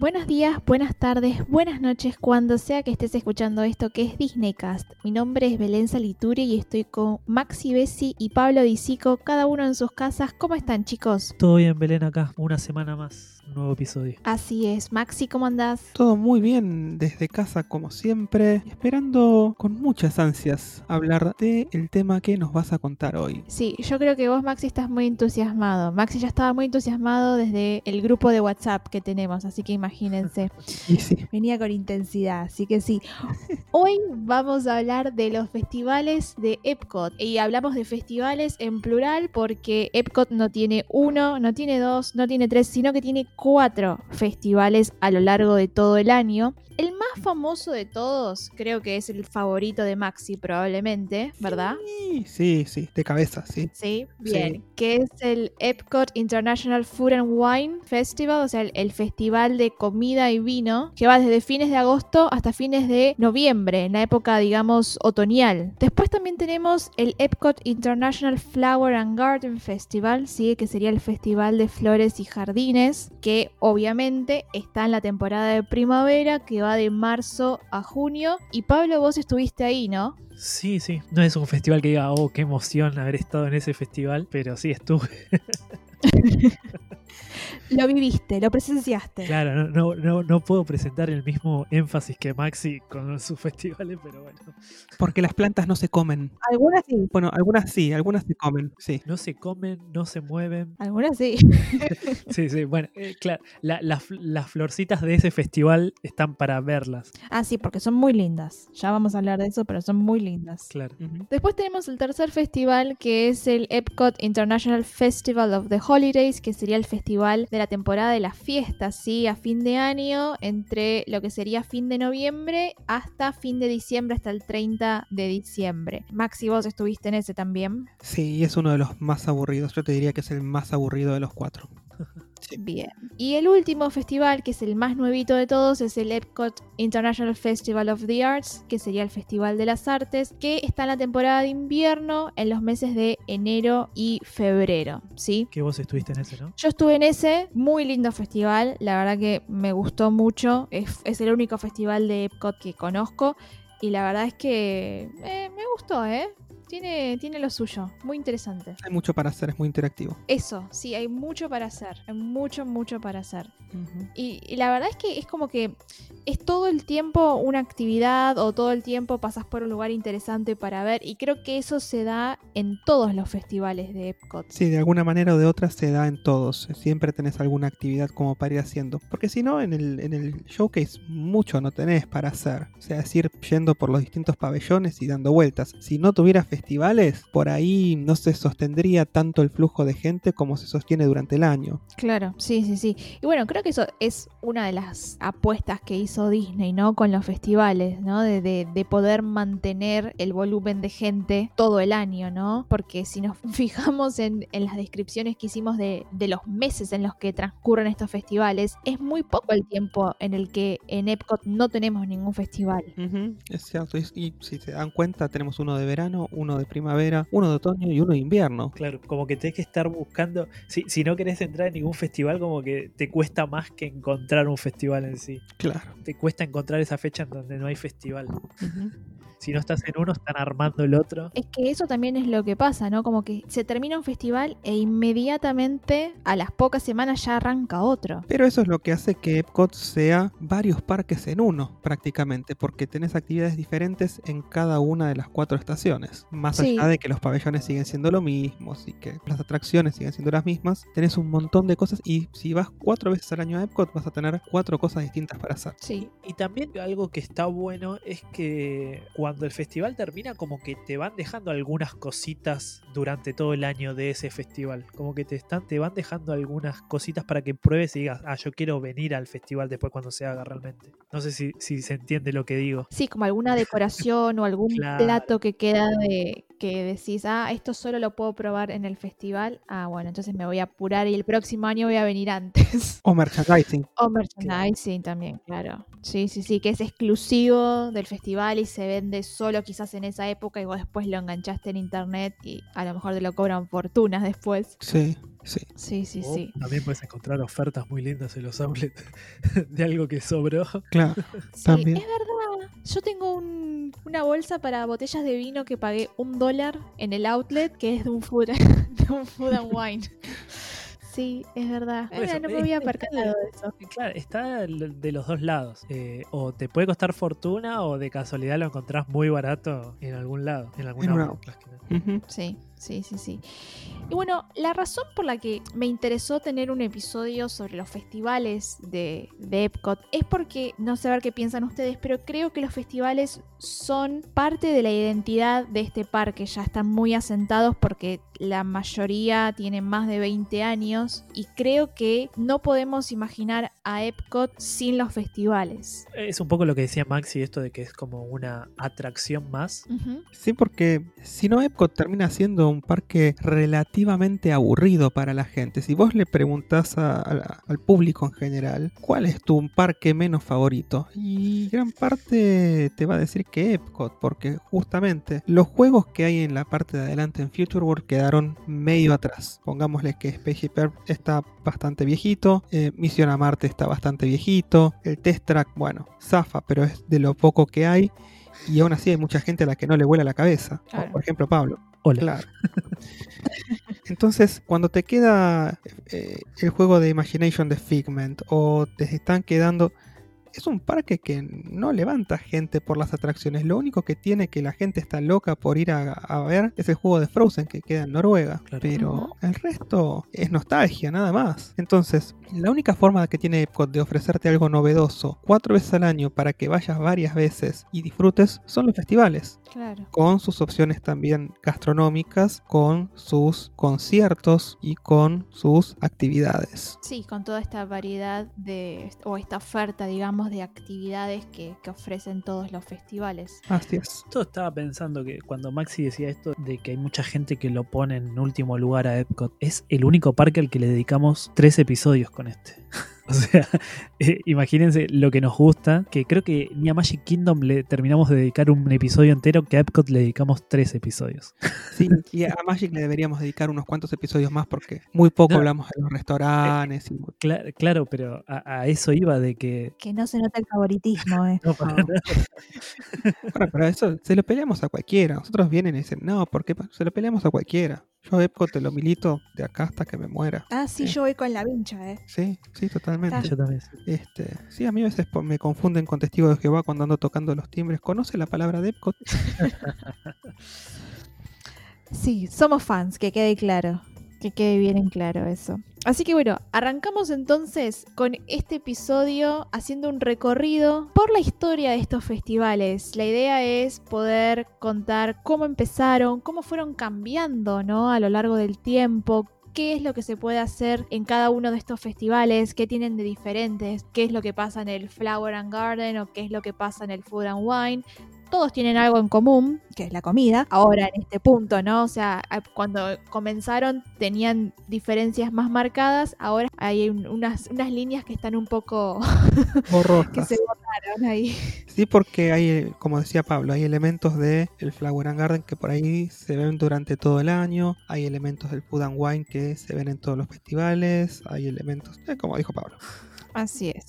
Buenos días, buenas tardes, buenas noches, cuando sea que estés escuchando esto que es Disneycast. Mi nombre es Belén Saliture y estoy con Maxi Bessi y Pablo Disico, cada uno en sus casas. ¿Cómo están, chicos? Todo bien, Belén, acá. Una semana más, un nuevo episodio. Así es. Maxi, ¿cómo andás? Todo muy bien desde casa como siempre, esperando con muchas ansias hablar del el tema que nos vas a contar hoy. Sí, yo creo que vos, Maxi, estás muy entusiasmado. Maxi ya estaba muy entusiasmado desde el grupo de WhatsApp que tenemos, así que imagínense. Sí, Venía con intensidad, así que sí. Hoy vamos a hablar de los festivales de Epcot. Y hablamos de festivales en plural porque Epcot no tiene uno, no tiene dos, no tiene tres, sino que tiene cuatro festivales a lo largo de todo el año. El más famoso de todos, creo que es el favorito de Maxi probablemente, ¿verdad? sí, sí, sí, de cabeza, sí. Sí, bien. Que es el Epcot International Food and Wine Festival, o sea, el, el festival de comida y vino, que va desde fines de agosto hasta fines de noviembre, en la época, digamos, otoñal. Después también tenemos el Epcot International Flower and Garden Festival, ¿sí? que sería el festival de flores y jardines, que obviamente está en la temporada de primavera, que va de marzo a junio. Y Pablo, vos estuviste ahí, ¿no? Sí, sí. No es un festival que diga, oh, qué emoción haber estado en ese festival, pero sí estuve. Lo viviste, lo presenciaste. Claro, no, no, no, no puedo presentar el mismo énfasis que Maxi con sus festivales, pero bueno. Porque las plantas no se comen. Algunas sí, Bueno, algunas sí, algunas se comen, sí. No se comen, no se mueven. algunas sí. Sí, sí, bueno, eh, claro. la- la las florcitas de ese festival están para verlas, Ah, sí, porque son muy lindas. Ya vamos a hablar de eso, pero son muy lindas. claro. Ujú. Después tenemos el tercer festival, que es el Epcot International Festival of the Holidays, que sería el festival de la temporada de las fiestas, ¿sí? A fin de año, entre lo que sería fin de noviembre hasta fin de diciembre, hasta el 30 de diciembre. Maxi, vos estuviste en ese también. Sí, y es uno de los más aburridos. Yo te diría que es el más aburrido de los cuatro. Sí. Bien. Y el último festival, que es el más nuevito de todos, es el Epcot International Festival of the Arts, que sería el Festival de las Artes, que está en la temporada de invierno, en los meses de enero y febrero, ¿sí? Que vos estuviste en ese, ¿no? Yo estuve en ese, muy lindo festival, la verdad que me gustó mucho, es, es el único festival de Epcot que conozco y la verdad es que eh, me gustó, ¿eh? Tiene, tiene lo suyo, muy interesante. Hay mucho para hacer, es muy interactivo. Eso, sí, hay mucho para hacer, hay mucho, mucho para hacer. Y, y la verdad es que es como que es todo el tiempo una actividad o todo el tiempo pasas por un lugar interesante para ver y creo que eso se da en todos los festivales de Epcot. Sí, de alguna manera o de otra se da en todos. Siempre tenés alguna actividad como para ir haciendo. Porque si no, en el, en el showcase mucho no tenés para hacer. O sea, es ir yendo por los distintos pabellones y dando vueltas. Si no tuviera festivales, por ahí no se sostendría tanto el flujo de gente como se sostiene durante el año. Claro, sí, sí, sí. Y bueno, creo que eso es una de las apuestas que hizo Disney, ¿no? Con los festivales, ¿no? De, de- de poder mantener el volumen de gente todo el año, ¿no? Porque si nos fijamos en, en las descripciones que hicimos de, de los meses en los que transcurren estos festivales, es muy poco el tiempo en el que en Epcot no tenemos ningún festival. Es cierto. Y, y si se dan cuenta, tenemos uno de verano, uno de primavera, uno de otoño y uno de invierno. Claro, como que tenés que estar buscando. Si, si no querés entrar en ningún festival, como que te cuesta más que encontrar un festival en sí. Claro. Te cuesta encontrar esa fecha en donde no hay festival. Si no estás en uno, están armando el otro. Es que eso también es lo que pasa, ¿no? Como que se termina un festival e inmediatamente a las pocas semanas ya arranca otro. Pero eso es lo que hace que Epcot sea varios parques en uno, prácticamente, porque tenés actividades diferentes en cada una de las cuatro estaciones. Más Sí. allá de que los pabellones siguen siendo lo mismo y que las atracciones siguen siendo las mismas, tenés un montón de cosas y si vas cuatro veces al año a Epcot vas a tener cuatro cosas distintas para hacer. Sí. Y también algo que está bueno es que cuando el festival termina, como que te van dejando algunas cositas durante todo el año de ese festival. Como que te están, te van dejando algunas cositas para que pruebes y digas, ah, yo quiero venir al festival después cuando se haga realmente. No sé si, si se entiende lo que digo. Sí, como alguna decoración o algún Claro. plato que queda de que decís, ah, esto solo lo puedo probar en el festival. Ah, bueno, entonces me voy a apurar y el próximo año voy a venir antes. O merchandising. o merchandising también, claro. Sí, sí, sí, que es exclusivo del festival y se vende solo quizás en esa época y vos después lo enganchaste en internet y a lo mejor te lo cobran fortunas después. Sí. Sí. Sí, sí, O sí. También puedes encontrar ofertas muy lindas en los outlets de algo que sobró. Claro. Sí, También. es verdad. Yo tengo un- una bolsa para botellas de vino que pagué un dólar en el outlet, que es de un food, de un food and wine. Sí, es verdad. Eso, Mira, no me había percatado de eso. Y Claro, está de los dos lados. Eh, o te puede costar fortuna o de casualidad lo encontrás muy barato en algún lado. En algún En. Sí, sí, sí, sí. Y bueno, la razón por la que me interesó tener un episodio sobre los festivales de, de Epcot es porque, no sé a ver qué piensan ustedes, pero creo que los festivales son parte de la identidad de este parque. Ya están muy asentados porque la mayoría tienen más de 20 años y creo que no podemos imaginar a Epcot sin los festivales. Es un poco lo que decía Maxi, esto de que es como una atracción más. Ujú. Sí, porque si no, Epcot termina siendo un parque relativamente aburrido para la gente. Si vos le preguntás a- a- al público en general, ¿cuál es tu parque menos favorito? Y gran parte te va a decir que Epcot, porque justamente los juegos que hay en la parte de adelante en Future World quedaron medio atrás. Pongámosle que Spaceship Earth está bastante viejito, eh, Misión a Marte está bastante viejito, el Test Track, bueno, zafa, pero es de lo poco que hay. Y aún así hay mucha gente a la que no le vuela la cabeza. Claro. por ejemplo, Pablo. Claro. Entonces, cuando te queda eh, el juego de Imagination de Figment o te están quedando... Es un parque que no levanta gente por las atracciones. Lo único que tiene que la gente está loca por ir a, a ver es el juego de Frozen que queda en Noruega. Claro. Pero el resto es nostalgia, nada más. Entonces, la única forma que tiene Epcot de ofrecerte algo novedoso cuatro veces al año para que vayas varias veces y disfrutes son los festivales Claro. con sus opciones también gastronómicas, con sus conciertos y con sus actividades. Sí, con toda esta variedad de, o esta oferta, digamos, de actividades que, que ofrecen todos los festivales. Así es. Yo estaba pensando que cuando Maxi decía esto de que hay mucha gente que lo pone en último lugar a Epcot, es el único parque al que le dedicamos tres episodios con este. O sea, imagínense lo que nos gusta, que creo que ni a Magic Kingdom le terminamos de dedicar un episodio entero, que a Epcot le dedicamos tres episodios. Sí, y a Magic le deberíamos dedicar unos cuantos episodios más porque muy poco No. hablamos de los restaurantes. y- Cla- claro, pero a, a eso iba de que... Que no se nota el favoritismo, ¿eh? No, para No. nada. Bueno, pero eso se lo peleamos a cualquiera. Nosotros vienen y dicen, no, ¿por qué? Se lo peleamos a cualquiera. Yo a Epcot te lo milito de acá hasta que me muera. Ah, sí, yo voy con la vincha, ¿eh? Sí, sí, totalmente. Está. Yo también. Este, sí, a mí a veces me confunden con Testigo de Jehová cuando ando tocando los timbres. ¿Conoce la palabra de Epcot? Sí, somos fans, que quede claro. Que quede bien en claro eso. Así que bueno, arrancamos entonces con este episodio haciendo un recorrido por la historia de estos festivales. La idea es poder contar cómo empezaron, cómo fueron cambiando, ¿no? A lo largo del tiempo, qué es lo que se puede hacer en cada uno de estos festivales, qué tienen de diferentes, qué es lo que pasa en el Flower and Garden o qué es lo que pasa en el Food and Wine. Todos tienen algo en común, que es la comida. Ahora en este punto, ¿no? O sea, cuando comenzaron tenían diferencias más marcadas, ahora hay un- unas, unas líneas que están un poco que Borrosas. se borraron ahí. Sí, porque hay, como decía Pablo, hay elementos de el Flower and Garden que por ahí se ven durante todo el año, hay elementos del Food and Wine que se ven en todos los festivales, hay elementos, eh, como dijo Pablo. Así es.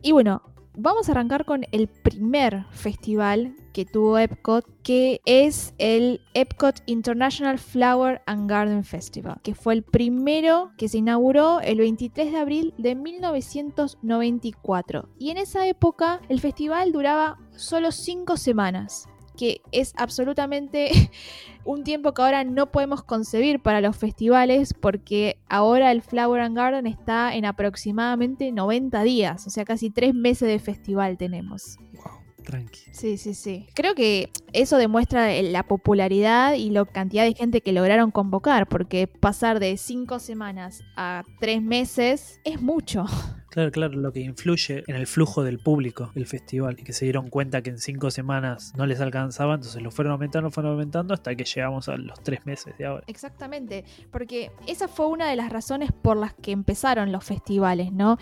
Y bueno, vamos a arrancar con el primer festival que tuvo Epcot, que es el Epcot International Flower and Garden Festival, que fue el primero que se inauguró el 23 de abril de 1994. Y en esa época el festival duraba solo 5 semanas que es absolutamente un tiempo que ahora no podemos concebir para los festivales porque ahora el Flower and Garden está en aproximadamente 90 días, o sea, casi 3 meses de festival tenemos. Wow. Tranqui. Sí, sí, sí. Creo que eso demuestra el- la popularidad y la cantidad de gente que lograron convocar, porque pasar de 5 semanas a 3 meses es mucho. Claro, claro, lo que influye en el flujo del público del festival y que se dieron cuenta que en cinco semanas no les alcanzaba, entonces lo fueron aumentando, fueron aumentando hasta que llegamos a los tres meses de ahora. Exactamente, porque esa fue una de las razones por las que empezaron los festivales, ¿no?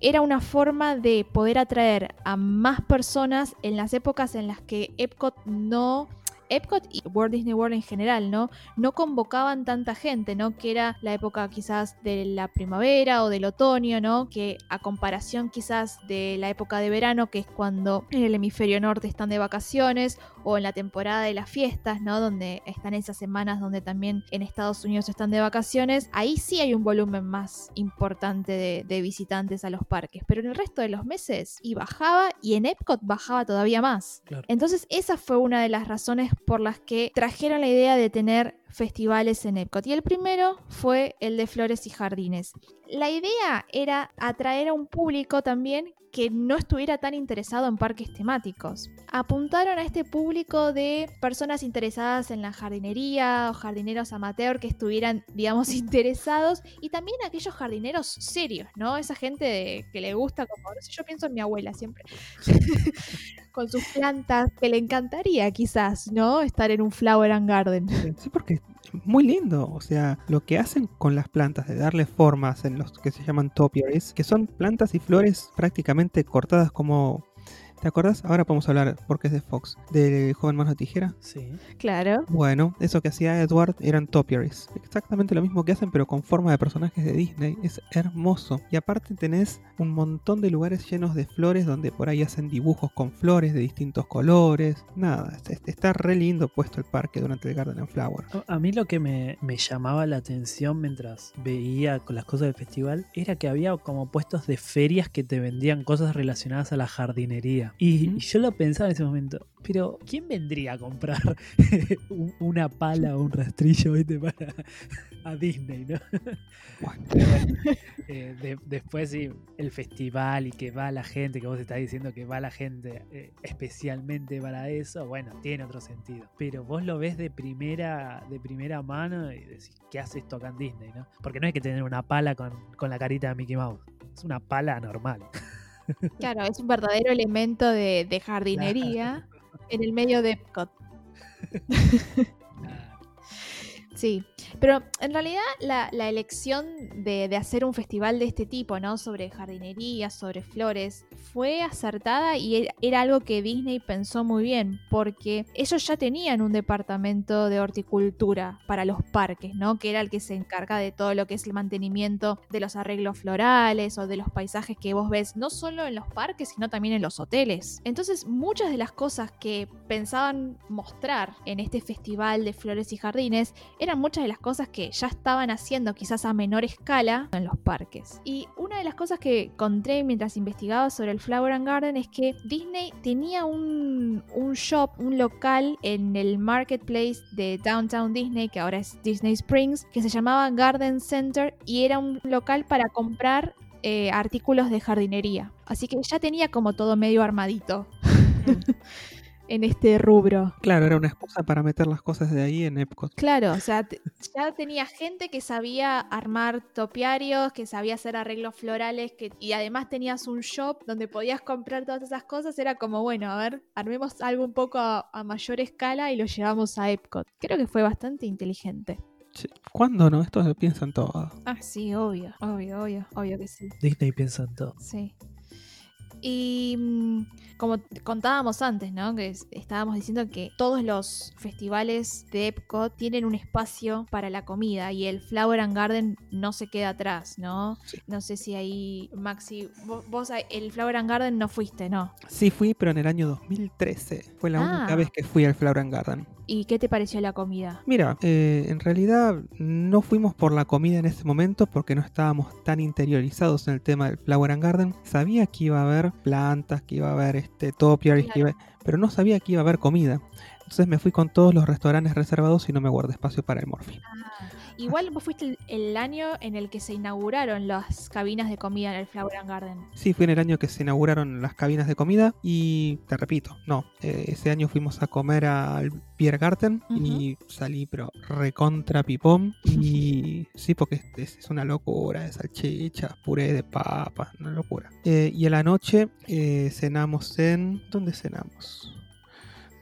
Era una forma de poder atraer a más personas en las épocas en las que Epcot no Epcot y Walt Disney World en general, ¿no? No convocaban tanta gente, ¿no? Que era la época quizás de la primavera o del otoño, ¿no? Que a comparación quizás de la época de verano, que es cuando en el hemisferio norte están de vacaciones, o en la temporada de las fiestas, ¿no? Donde están esas semanas donde también en Estados Unidos están de vacaciones, ahí sí hay un volumen más importante de, de visitantes a los parques, pero en el resto de los meses y bajaba y en Epcot bajaba todavía más. Claro. Entonces esa fue una de las razones por las que trajeron la idea de tener festivales en Epcot. Y el primero fue el de flores y jardines. La idea era atraer a un público también que no estuviera tan interesado en parques temáticos. Apuntaron a este público de personas interesadas en la jardinería o jardineros amateur que estuvieran, digamos, interesados y también aquellos jardineros serios, ¿no? Esa gente de- que le gusta, como, no yo pienso en mi abuela siempre, con sus plantas, que le encantaría quizás, ¿no? Estar en un flower and garden. Sí, porque muy lindo. O sea, lo que hacen con las plantas de darle formas en los que se llaman topiaries, que son plantas y flores prácticamente cortadas como. ¿Te acuerdas? Ahora podemos hablar, porque es de Fox, del joven mano de tijera. Sí. Claro. Bueno, eso que hacía Edward eran topiaries. Exactamente lo mismo que hacen, pero con forma de personajes de Disney. Es hermoso. Y aparte tenés un montón de lugares llenos de flores donde por ahí hacen dibujos con flores de distintos colores. Nada, es- es- está re lindo puesto el parque durante el Garden and Flower. A- A mí lo que me, me llamaba la atención mientras veía con las cosas del festival era que había como puestos de ferias que te vendían cosas relacionadas a la jardinería. Y, yo lo pensaba en ese momento, pero ¿quién vendría a comprar un- una pala o un rastrillo ¿viste? para a Disney, no? Bueno, Pero bueno, eh, de- después sí, el festival y que va la gente, que vos estás diciendo que va la gente eh, especialmente para eso, bueno, tiene otro sentido. Pero vos lo ves de primera, de primera mano y decís, ¿qué hace esto acá en Disney? ¿no? Porque no hay que tener una pala con, con la carita de Mickey Mouse. Es una pala normal. Claro, es un verdadero elemento de, de jardinería en el medio de Epcot. Sí, pero en realidad la, elección de, hacer un festival de este tipo, ¿no? Sobre jardinería, sobre flores, fue acertada y era, era algo que Disney pensó muy bien, porque ellos ya tenían un departamento de horticultura para los parques, ¿no? Que era el que se encarga de todo lo que es el mantenimiento de los arreglos florales o de los paisajes que vos ves, no solo en los parques, sino también en los hoteles. Entonces, muchas de las cosas que pensaban mostrar en este festival de flores y jardines eran muchas de las cosas que ya estaban haciendo quizás a menor escala en los parques. Y una de las cosas que encontré mientras investigaba sobre el Flower and Garden es que Disney tenía un, un shop, un local en el marketplace de Downtown Disney, que ahora es Disney Springs, que se llamaba Garden Center y era un local para comprar eh, artículos de jardinería. Así que ya tenía como todo medio armadito en este rubro. claro, era una excusa para meter las cosas de ahí en Epcot. Claro, o sea, ya tenía gente que sabía armar topiarios, que sabía hacer arreglos florales, que, y además tenías un shop donde podías comprar todas esas cosas. Era como, bueno, a ver, armemos algo un poco a, a mayor escala y lo llevamos a Epcot. Creo que fue bastante inteligente. ¿Cuándo no? Esto lo piensan todo. Ah, sí, obvio, obvio, obvio, obvio que sí. Disney piensa en todo. Sí. Y mm, como contábamos antes, ¿no? Que es- estábamos diciendo que todos los festivales de Epcot tienen un espacio para la comida y el Flower and Garden no se queda atrás, ¿no? Sí. No sé si ahí, Maxi, vo- vos, a- el Flower and Garden no fuiste, ¿no? Sí fui, pero en el año 2013. Fue la Ah. única vez que fui al Flower and Garden. ¿Y qué te pareció la comida? Mira, eh, en realidad no fuimos por la comida en ese momento porque no estábamos tan interiorizados en el tema del Flower and Garden. Sabía que iba a haber plantas, que iba a haber este topiaries, que iba- pero no sabía que iba a haber comida. Entonces me fui con todos los restaurantes reservados y no me guardé espacio para el Morphy. Igual vos fuiste el, el año en el que se inauguraron las cabinas de comida en el Flower and Garden. Sí, fue en el año que se inauguraron las cabinas de comida y te repito, no, eh, ese año fuimos a comer al Biergarten y salí pero recontra pipón y sí, porque es una locura de salchichas, puré de papas, una locura. Eh, y a la noche eh, cenamos en... ¿Dónde cenamos?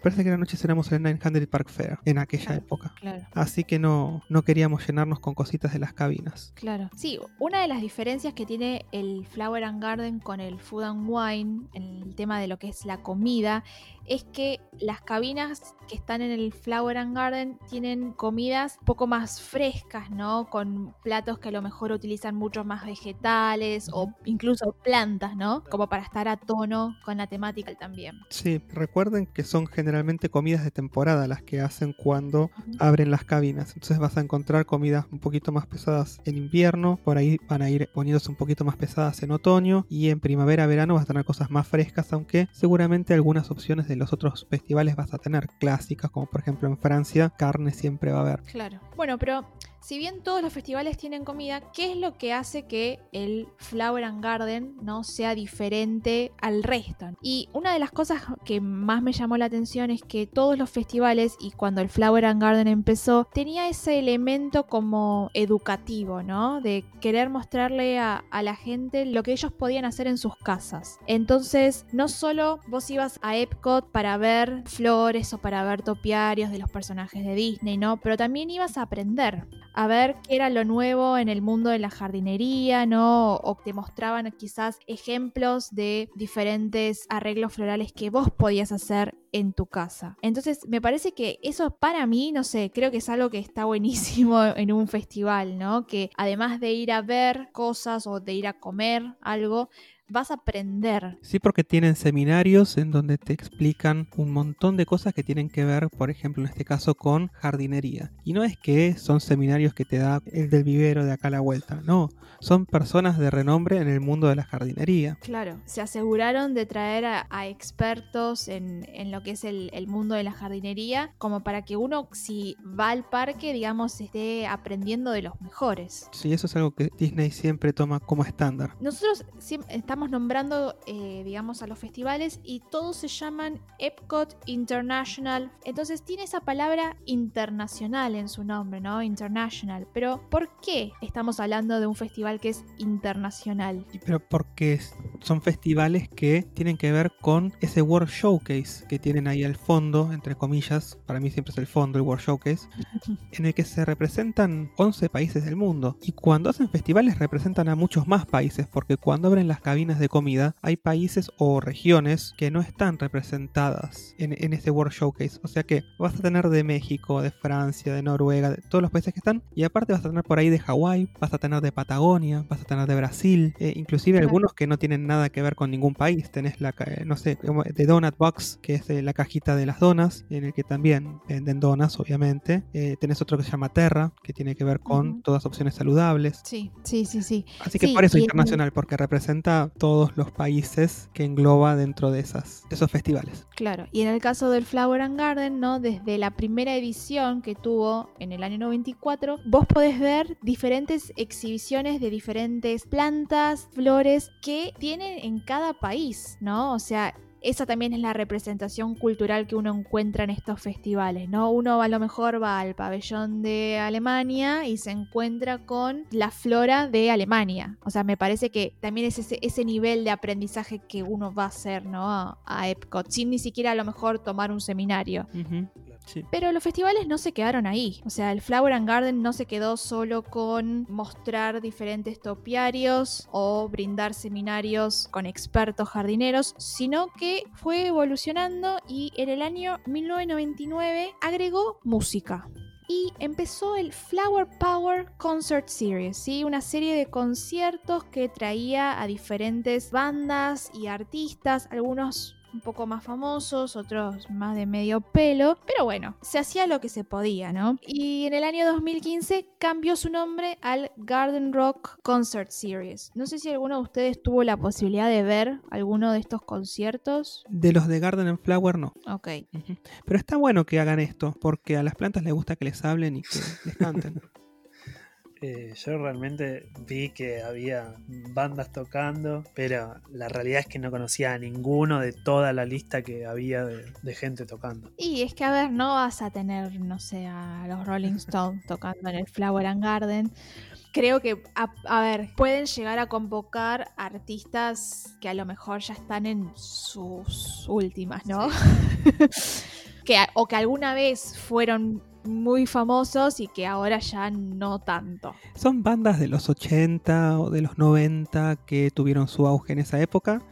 Parece que la noche cenamos en el 900 Park Fair en aquella Claro. época. Claro. Así que no, no queríamos llenarnos con cositas de las cabinas. Claro. Sí, una de las diferencias que tiene el Flower and Garden con el Food and Wine en el tema de lo que es la comida es que las cabinas que están en el Flower and Garden tienen comidas un poco más frescas, ¿no? Con platos que a lo mejor utilizan muchos más vegetales o incluso plantas, ¿no? Como para estar a tono con la temática también. Sí, recuerden que son generalmente comidas de temporada las que hacen cuando abren las cabinas. Entonces vas a encontrar comidas un poquito más pesadas en invierno, por ahí van a ir poniéndose un poquito más pesadas en otoño y en primavera, verano vas a tener cosas más frescas, aunque seguramente algunas opciones de los otros festivales vas a tener clásicas, como por ejemplo en Francia, carne siempre va a haber. Claro. Bueno, pero si bien todos los festivales tienen comida, ¿qué es lo que hace que el Flower and Garden no sea diferente al resto? Y una de las cosas que más me llamó la atención es que todos los festivales y cuando el Flower and Garden empezó, tenía ese elemento como educativo, ¿no? De querer mostrarle a, a la gente lo que ellos podían hacer en sus casas. Entonces, no solo vos ibas a Epcot para ver flores o para ver topiarios de los personajes de Disney, ¿no? Pero también ibas a aprender, a ver qué era lo nuevo en el mundo de la jardinería, ¿no? O te mostraban quizás ejemplos de diferentes arreglos florales que vos podías hacer en tu casa. Entonces, me parece que eso para mí, no sé, creo que es algo que está buenísimo en un festival, ¿no? Que además de ir a ver cosas o de ir a comer algo, vas a aprender. Sí, porque tienen seminarios en donde te explican un montón de cosas que tienen que ver, por ejemplo, en este caso con jardinería. Y no es que son seminarios que te da el del vivero de acá a la vuelta, no, son personas de renombre en el mundo de la jardinería. Claro, se aseguraron de traer a, a expertos en, en lo que es el, el mundo de la jardinería, como para que uno, si va al parque, digamos, esté aprendiendo de los mejores. Sí, eso es algo que Disney siempre toma como estándar. Nosotros siem- estamos nombrando, eh, digamos, a los festivales y todos se llaman Epcot International. Entonces tiene esa palabra internacional en su nombre, ¿no? International. Pero ¿por qué estamos hablando de un festival que es internacional? Pero porque son festivales que tienen que ver con ese World Showcase que tienen ahí al fondo, entre comillas, para mí siempre es el fondo, el World Showcase, en el que se representan 11 países del mundo. Y cuando hacen festivales representan a muchos más países, porque cuando abren las cabinas de comida hay países o regiones que no están representadas en, en ese World Showcase. O sea que vas a tener de México, de Francia, de Noruega, de todos los países que están. Y aparte vas a tener por ahí de Hawái, vas a tener de Patagonia, vas a tener de Brasil, eh, inclusive Claro. algunos que no tienen nada que ver con ningún país. Tenés la, eh, no sé, de Donut Box, que es eh, la cajita de las donas, en el que también venden donas, obviamente. Tenés otro que se llama Terra, que tiene que ver con Ujú. todas opciones saludables. Sí, sí, sí, sí. Así que Sí, por eso internacional, porque representa todos los países que engloba dentro de, esas, esos festivales. Claro, y en el caso del Flower and Garden, ¿no? Desde la primera edición que tuvo en el año 94, vos podés ver diferentes exhibiciones de diferentes plantas, flores que tienen en cada país, ¿no? O sea, esa también es la representación cultural que uno encuentra en estos festivales, ¿no? Uno a lo mejor va al pabellón de Alemania y se encuentra con la flora de Alemania. O sea, me parece que también es ese, ese nivel de aprendizaje que uno va a hacer, ¿no? A, a Epcot, sin ni siquiera a lo mejor tomar un seminario. Sí. Pero los festivales no se quedaron ahí. O sea, el Flower and Garden no se quedó solo con mostrar diferentes topiarios o brindar seminarios con expertos jardineros, sino que fue evolucionando y en el año 1999 agregó música. Y empezó el Flower Power Concert Series, ¿sí? una serie de conciertos que traía a diferentes bandas y artistas, algunos un poco más famosos, otros más de medio pelo, pero bueno, se hacía lo que se podía, ¿no? Y en el año 2015 cambió su nombre al Garden Rock Concert Series. No sé si alguno de ustedes tuvo la posibilidad de ver alguno de estos conciertos. De los de Garden and Flower no. Ok. Pero está bueno que hagan esto, porque a las plantas les gusta que les hablen y que les canten. Eh, yo realmente vi que había bandas tocando, pero la realidad es que no conocía a ninguno de toda la lista que había de, de gente tocando. Y es que, a ver, no vas a tener, no sé, a los Rolling Stones tocando en el Flower and Garden. Creo que, a, a ver, pueden llegar a convocar artistas que a lo mejor ya están en sus últimas, ¿no? que, o que alguna vez fueron muy famosos y que ahora ya no tanto. Son bandas de los 80 o de los 90 que tuvieron su auge en esa época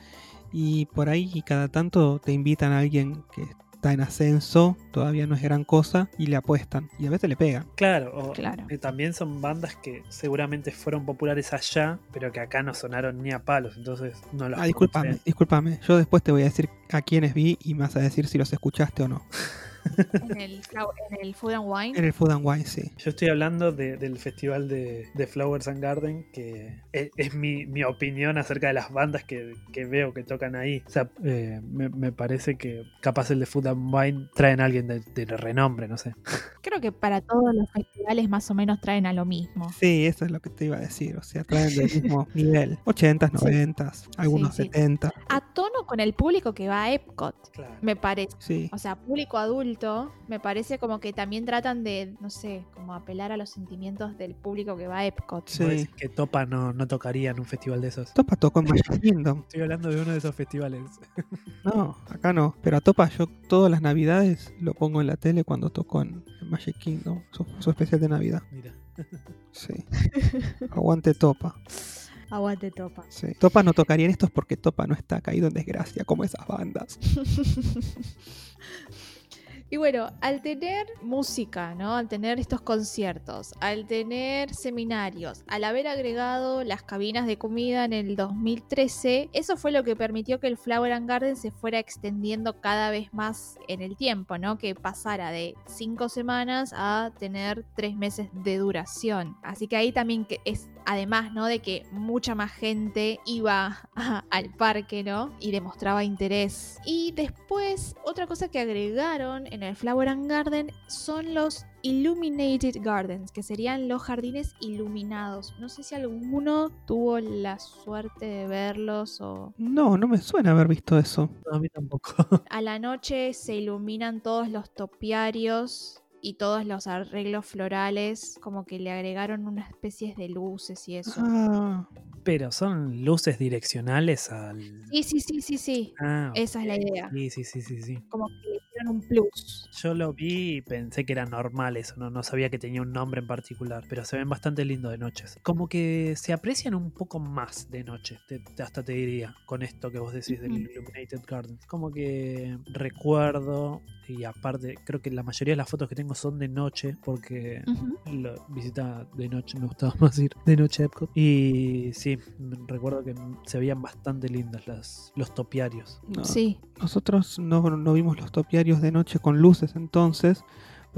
y por ahí cada tanto te invitan a alguien que está en ascenso, todavía no es gran cosa, y le apuestan. Y a veces le pegan. Claro, o Claro. eh, también son bandas que seguramente fueron populares allá, pero que acá no sonaron ni a palos, entonces no las Ah, discúlpame, discúlpame. Yo después te voy a decir a quiénes vi y me vas a decir si los escuchaste o no. En el, Flau- en el Food and Wine. En el Food and Wine, sí. Yo estoy hablando de- del festival de, de Flowers and Garden, que es, es mi, mi opinión acerca de las bandas que, que veo que tocan ahí. O sea, eh, me, me parece que capaz el de Food and Wine traen a alguien de, de renombre, no sé. Creo que para todos los festivales más o menos traen a lo mismo. Sí, eso es lo que te iba a decir. O sea, traen del mismo nivel. 80s, 90s, algunos Sí, sí. 70. A tono con el público que va a Epcot, Claro. me parece. Sí. O sea, público adulto, me parece como que también tratan de, no sé, como apelar a los sentimientos del público que va a Epcot. Sí. Que Topa no, no tocaría en un festival de esos. Topa tocó en Magic Kingdom. Estoy hablando de uno de esos festivales. No, acá no. Pero a Topa yo todas las navidades lo pongo en la tele cuando tocó en en Magic Kingdom. Su, su especial de Navidad. Mira. Sí. Aguante Topa. Aguante topa. Sí. Topa no tocaría en estos porque Topa no está caído en desgracia como esas bandas. Y bueno, al tener música, ¿no? Al tener estos conciertos, al tener seminarios, al haber agregado las cabinas de comida en el 2013, eso fue lo que permitió que el Flower and Garden se fuera extendiendo cada vez más en el tiempo, ¿no? Que pasara de cinco semanas a tener tres meses de duración. Así que ahí también es, además, ¿no? De que mucha más gente iba al parque, ¿no? Y demostraba interés. Y después, otra cosa que agregaron en el Flower and Garden son los Illuminated Gardens, que serían los jardines iluminados. No sé si alguno tuvo la suerte de verlos o No, no me suena haber visto eso. No, a mí tampoco. a la noche se iluminan todos los topiarios y todos los arreglos florales, como que le agregaron unas especies de luces y eso. Ah, Pero son luces direccionales al. Sí, sí, sí, sí, sí. Ah, Esa es la idea. Sí, sí, sí, sí, sí. Como que dieron un plus. Yo lo vi y pensé que era normal eso, no, no sabía que tenía un nombre en particular, pero se ven bastante lindos de noches. Como que se aprecian un poco más de noche, te- te- hasta te diría, con esto que vos decís del. Illuminated Garden. Como que recuerdo, y aparte, creo que la mayoría de las fotos que tengo son de noche, porque lo visitaba de noche, me gustaba más ir de noche a Epcot. Y sí, recuerdo que se veían bastante lindas las, los topiarios. no. Sí. Nosotros no, no vimos los topiarios de noche con luces entonces,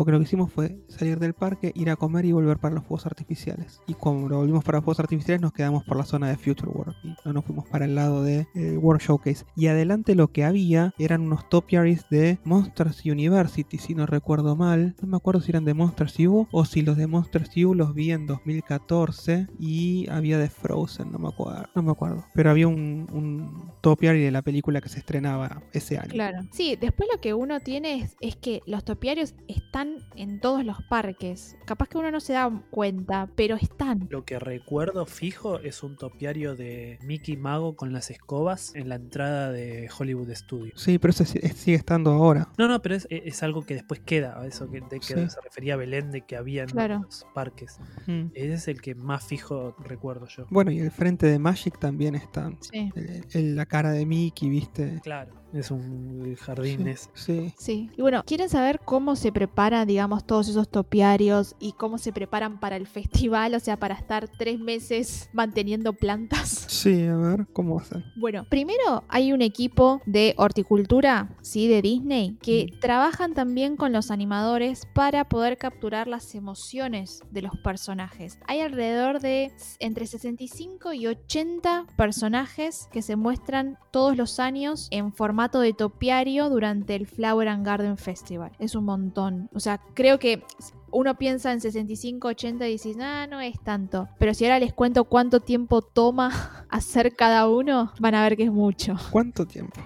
porque lo que hicimos fue salir del parque, ir a comer y volver para los fuegos artificiales. Y cuando volvimos para los fuegos artificiales nos quedamos por la zona de Future World no nos fuimos para el lado de eh, World Showcase. Y adelante lo que había eran unos topiaries de Monsters University, si no recuerdo mal. No me acuerdo si eran de Monsters U o si los de Monsters U los vi en 2014 y había de Frozen, no me acuerdo. No me acuerdo. Pero había un, un topiary de la película que se estrenaba ese año. Claro. Sí, después lo que uno tiene es, es que los topiarios están en todos los parques. Capaz que uno no se da cuenta, pero están. Lo que recuerdo fijo es un topiario de Mickey Mago con las escobas en la entrada de Hollywood Studios. Sí, pero ese sí- sigue estando ahora. No, no, pero es, es algo que después queda, a eso que, de que Sí. se refería Belén de que había en Claro. los parques. Mm. Ese es el que más fijo recuerdo yo. Bueno, y el frente de Magic también está. Sí. El- el- la cara de Mickey, ¿viste? Claro, es un jardín. Sí, es- sí. Sí. Y bueno, ¿quieren saber cómo se preparan, digamos, todos esos topiarios y cómo se preparan para el festival? O sea, para estar tres meses manteniendo plantas. Sí, a ver, ¿cómo hacen? Bueno, primero hay un equipo de horticultura, sí, de Disney, que trabajan también con los animadores para poder capturar las emociones de los personajes. Hay alrededor de entre 65 y 80 personajes que se muestran todos los años en formato de topiario durante el Flower and Garden Festival. Es un montón. O sea, creo que uno piensa en 65, 80 y dices, ah, no es tanto. Pero si ahora les cuento cuánto tiempo toma hacer cada uno, van a ver que es mucho. ¿Cuánto tiempo?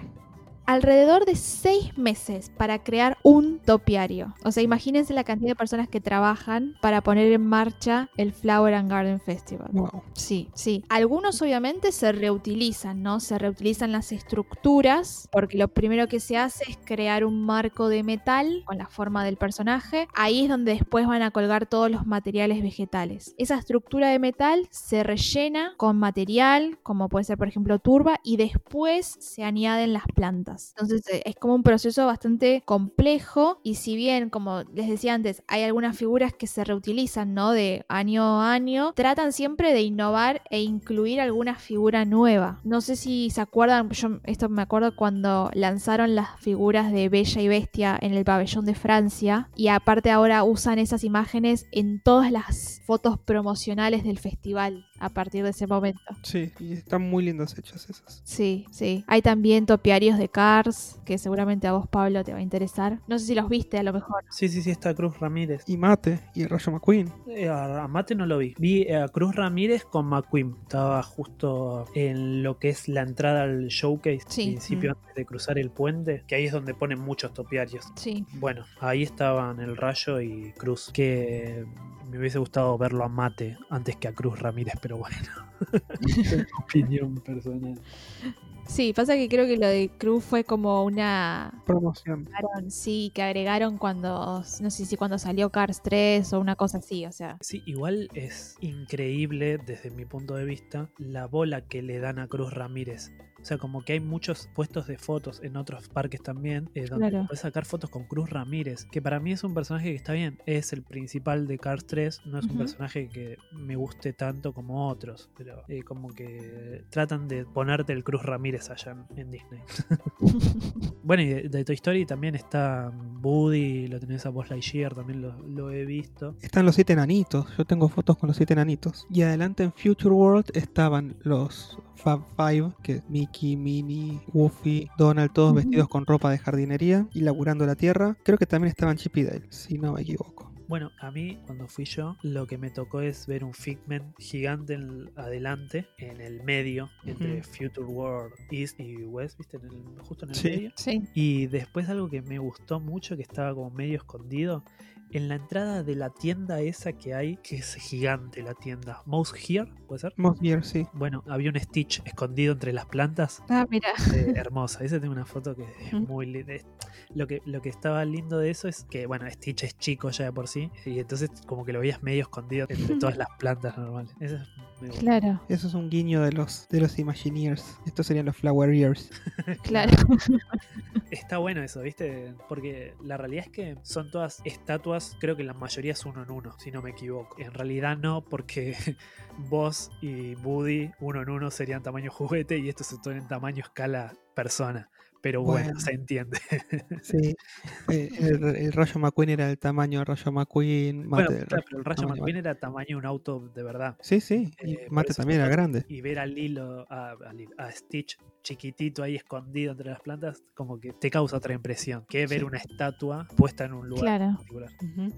Alrededor de seis meses para crear un topiario. O sea, imagínense la cantidad de personas que trabajan para poner en marcha el Flower and Garden Festival. Wow. Sí, sí. Algunos obviamente se reutilizan, ¿no? Se reutilizan las estructuras, porque lo primero que se hace es crear un marco de metal con la forma del personaje. Ahí es donde después van a colgar todos los materiales vegetales. Esa estructura de metal se rellena con material, como puede ser por ejemplo turba, y después se añaden las plantas. Entonces eh, es como un proceso bastante complejo y si bien, como les decía antes, hay algunas figuras que se reutilizan, ¿no? De año a año, tratan siempre de innovar e incluir alguna figura nueva. No sé si se acuerdan, yo esto me acuerdo cuando lanzaron las figuras de Bella y Bestia en el pabellón de Francia y aparte ahora usan esas imágenes en todas las fotos promocionales del festival a partir de ese momento. Sí, y están muy lindos hechos esos. Sí, sí. Hay también topiarios de Cars, que seguramente a vos, Pablo, te va a interesar. No sé si los viste a lo mejor. Sí, sí, sí, está Cruz Ramírez. Y Mate, y el Rayo McQueen. Eh, a a Mate no lo vi. Vi a Cruz Ramírez con McQueen. Estaba justo en lo que es la entrada al showcase, Sí. al principio antes de cruzar el puente, que ahí es donde ponen muchos topiarios. Sí. Bueno, ahí estaban el Rayo y Cruz, que me hubiese gustado verlo a Mate antes que a Cruz Ramírez, pero bueno. Opinión personal. Sí, pasa que creo que lo de Cruz fue como una Promoción. agregaron, sí, que agregaron cuando, no sé si cuando salió Cars 3 o una cosa así, o sea. Sí, igual es increíble desde mi punto de vista la bola que le dan a Cruz Ramírez. O sea, como que hay muchos puestos de fotos en otros parques también, eh, donde Claro. puedes sacar fotos con Cruz Ramírez, que para mí es un personaje que está bien, es el principal de Cars 3, no es un personaje que me guste tanto como otros, pero eh, como que tratan de ponerte el Cruz Ramírez allá en, en Disney. bueno, y de, de Toy Story también está Woody, lo tenés a Buzz Lightyear, también lo, lo he visto. Están los siete enanitos. Yo tengo fotos con los siete enanitos. Y adelante en Future World estaban los Fab Five, que es Mickey, Minnie, Goofy, Donald, todos vestidos con ropa de jardinería y laburando la tierra. Creo que también estaban Chip y Dale, si no me equivoco. Bueno, a mí cuando fui yo, lo que me tocó es ver un Figment gigante en- adelante, en el medio, entre. Future World East y West, ¿viste? En el- justo en el Sí. medio. Sí. Y después algo que me gustó mucho, que estaba como medio escondido, en la entrada de la tienda esa que hay, que es gigante la tienda, Mouse Here, ¿puede ser? Most Year, sí. Bueno, había un Stitch escondido entre las plantas. Ah, mira. eh, hermosa. Esa tengo una foto que es Ujú. muy linda. Lo que, lo que estaba lindo de eso es que, bueno, Stitch es chico ya de por sí. Y entonces como que lo veías medio escondido entre todas las plantas normales. Eso es muy bueno. Claro, Eso es un guiño de los, de los Imagineers. Estos serían los Flower Ears. claro. Está bueno eso, ¿viste? Porque la realidad es que son todas estatuas, creo que la mayoría es uno en uno, si no me equivoco. En realidad no, porque vos y Woody, uno en uno, serían tamaño juguete y estos son en tamaño escala persona. Pero bueno, Bueno. se entiende. Sí. Eh, el, el Rayo McQueen era el tamaño de Rayo McQueen. Bueno, claro, pero el Rayo McQueen era tamaño un auto de verdad. Sí, sí. Y Eh, Mate también era grande. Y ver al hilo, a, a Lilo- a Stitch chiquitito ahí escondido entre las plantas, como que te causa otra impresión que ver Sí. una estatua puesta en un lugar Claro. particular.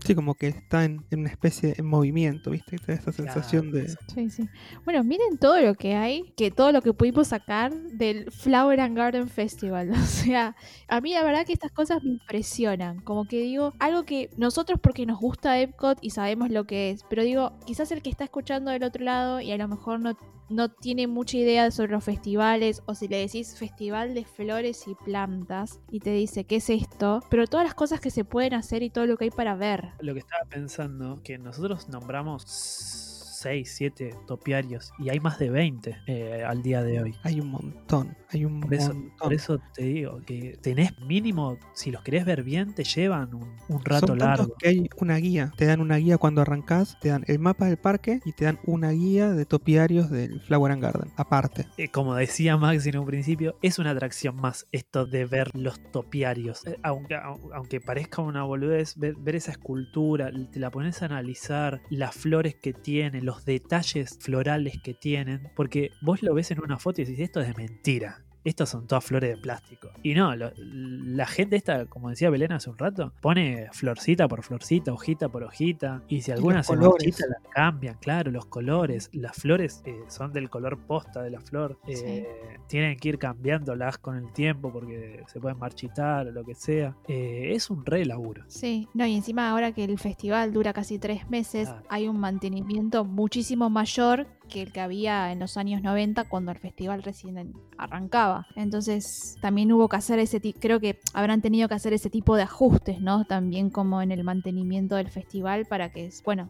Sí, como que está en, en una especie en movimiento, ¿viste? Te da esa sensación Claro, de. Sí, sí. Bueno, miren todo lo que hay, que todo lo que pudimos sacar del Flower and Garden Festival. O sea, a mí la verdad que estas cosas me impresionan. Como que digo, algo que nosotros porque nos gusta Epcot y sabemos lo que es, pero digo, quizás el que está escuchando del otro lado y a lo mejor no, no tiene mucha idea sobre los festivales, o si le decís festival de flores y plantas y te dice, ¿qué es esto? Pero todas las cosas que se pueden hacer y todo lo que hay para ver. Lo que estaba pensando, que nosotros nombramos 6, 7 topiarios y hay más de 20 eh, al día de hoy. Hay un montón. Hay un Por eso, montón. por eso te digo que tenés mínimo, si los querés ver bien, te llevan un, un rato Son largo. que hay una guía. Te dan una guía cuando arrancás, te dan el mapa del parque y te dan una guía de topiarios del Flower and Garden. Aparte. Eh, como decía Max en un principio, es una atracción más esto de ver los topiarios. Eh, aunque, au- aunque parezca una boludez, ver, ver esa escultura, te la pones a analizar, las flores que tiene, los detalles florales que tienen, porque vos lo ves en una foto y decís, esto es de mentira. Estos son todas flores de plástico. Y no, lo- la gente esta, como decía Belén hace un rato, pone florcita por florcita, hojita por hojita. Y si alguna se marchita, la cambian, claro, los colores. Las flores eh, son del color posta de la flor. Sí. Eh, tienen que ir cambiándolas con el tiempo porque se pueden marchitar o lo que sea. Eh, es un re laburo. Sí, no, y encima ahora que el festival dura casi tres meses, hay un mantenimiento muchísimo mayor que el que había en los años 90 cuando el festival recién arrancaba. Entonces también hubo que hacer ese tipo, creo que habrán tenido que hacer ese tipo de ajustes, ¿no? También como en el mantenimiento del festival para que, bueno,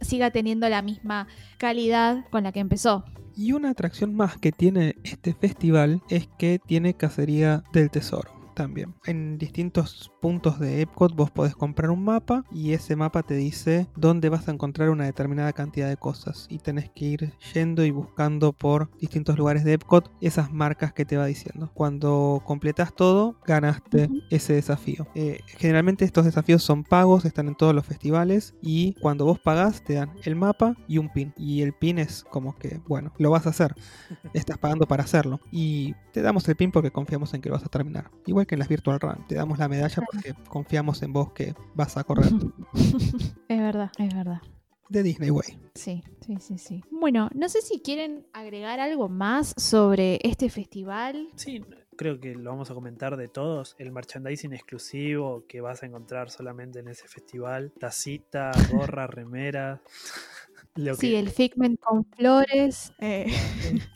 siga teniendo la misma calidad con la que empezó. Y una atracción más que tiene este festival es que tiene cacería del tesoro también. En distintos puntos de Epcot vos podés comprar un mapa y ese mapa te dice dónde vas a encontrar una determinada cantidad de cosas y tenés que ir yendo y buscando por distintos lugares de Epcot esas marcas que te va diciendo. Cuando completas todo, ganaste ese desafío. Eh, generalmente estos desafíos son pagos, están en todos los festivales y cuando vos pagás te dan el mapa y un pin. Y el pin es como que, bueno, lo vas a hacer. Estás pagando para hacerlo. Y te damos el pin porque confiamos en que lo vas a terminar. Igual que en las Virtual Run. Te damos la medalla porque confiamos en vos que vas a correr es verdad, es verdad. de Disney Way. Sí, sí, sí, sí. Bueno, no sé si quieren agregar algo más sobre este festival. Sí, creo que lo vamos a comentar de todos. El merchandising exclusivo que vas a encontrar solamente en ese festival. Tacita, gorra, remera. Lo Sí, que- el Figment con flores. eh,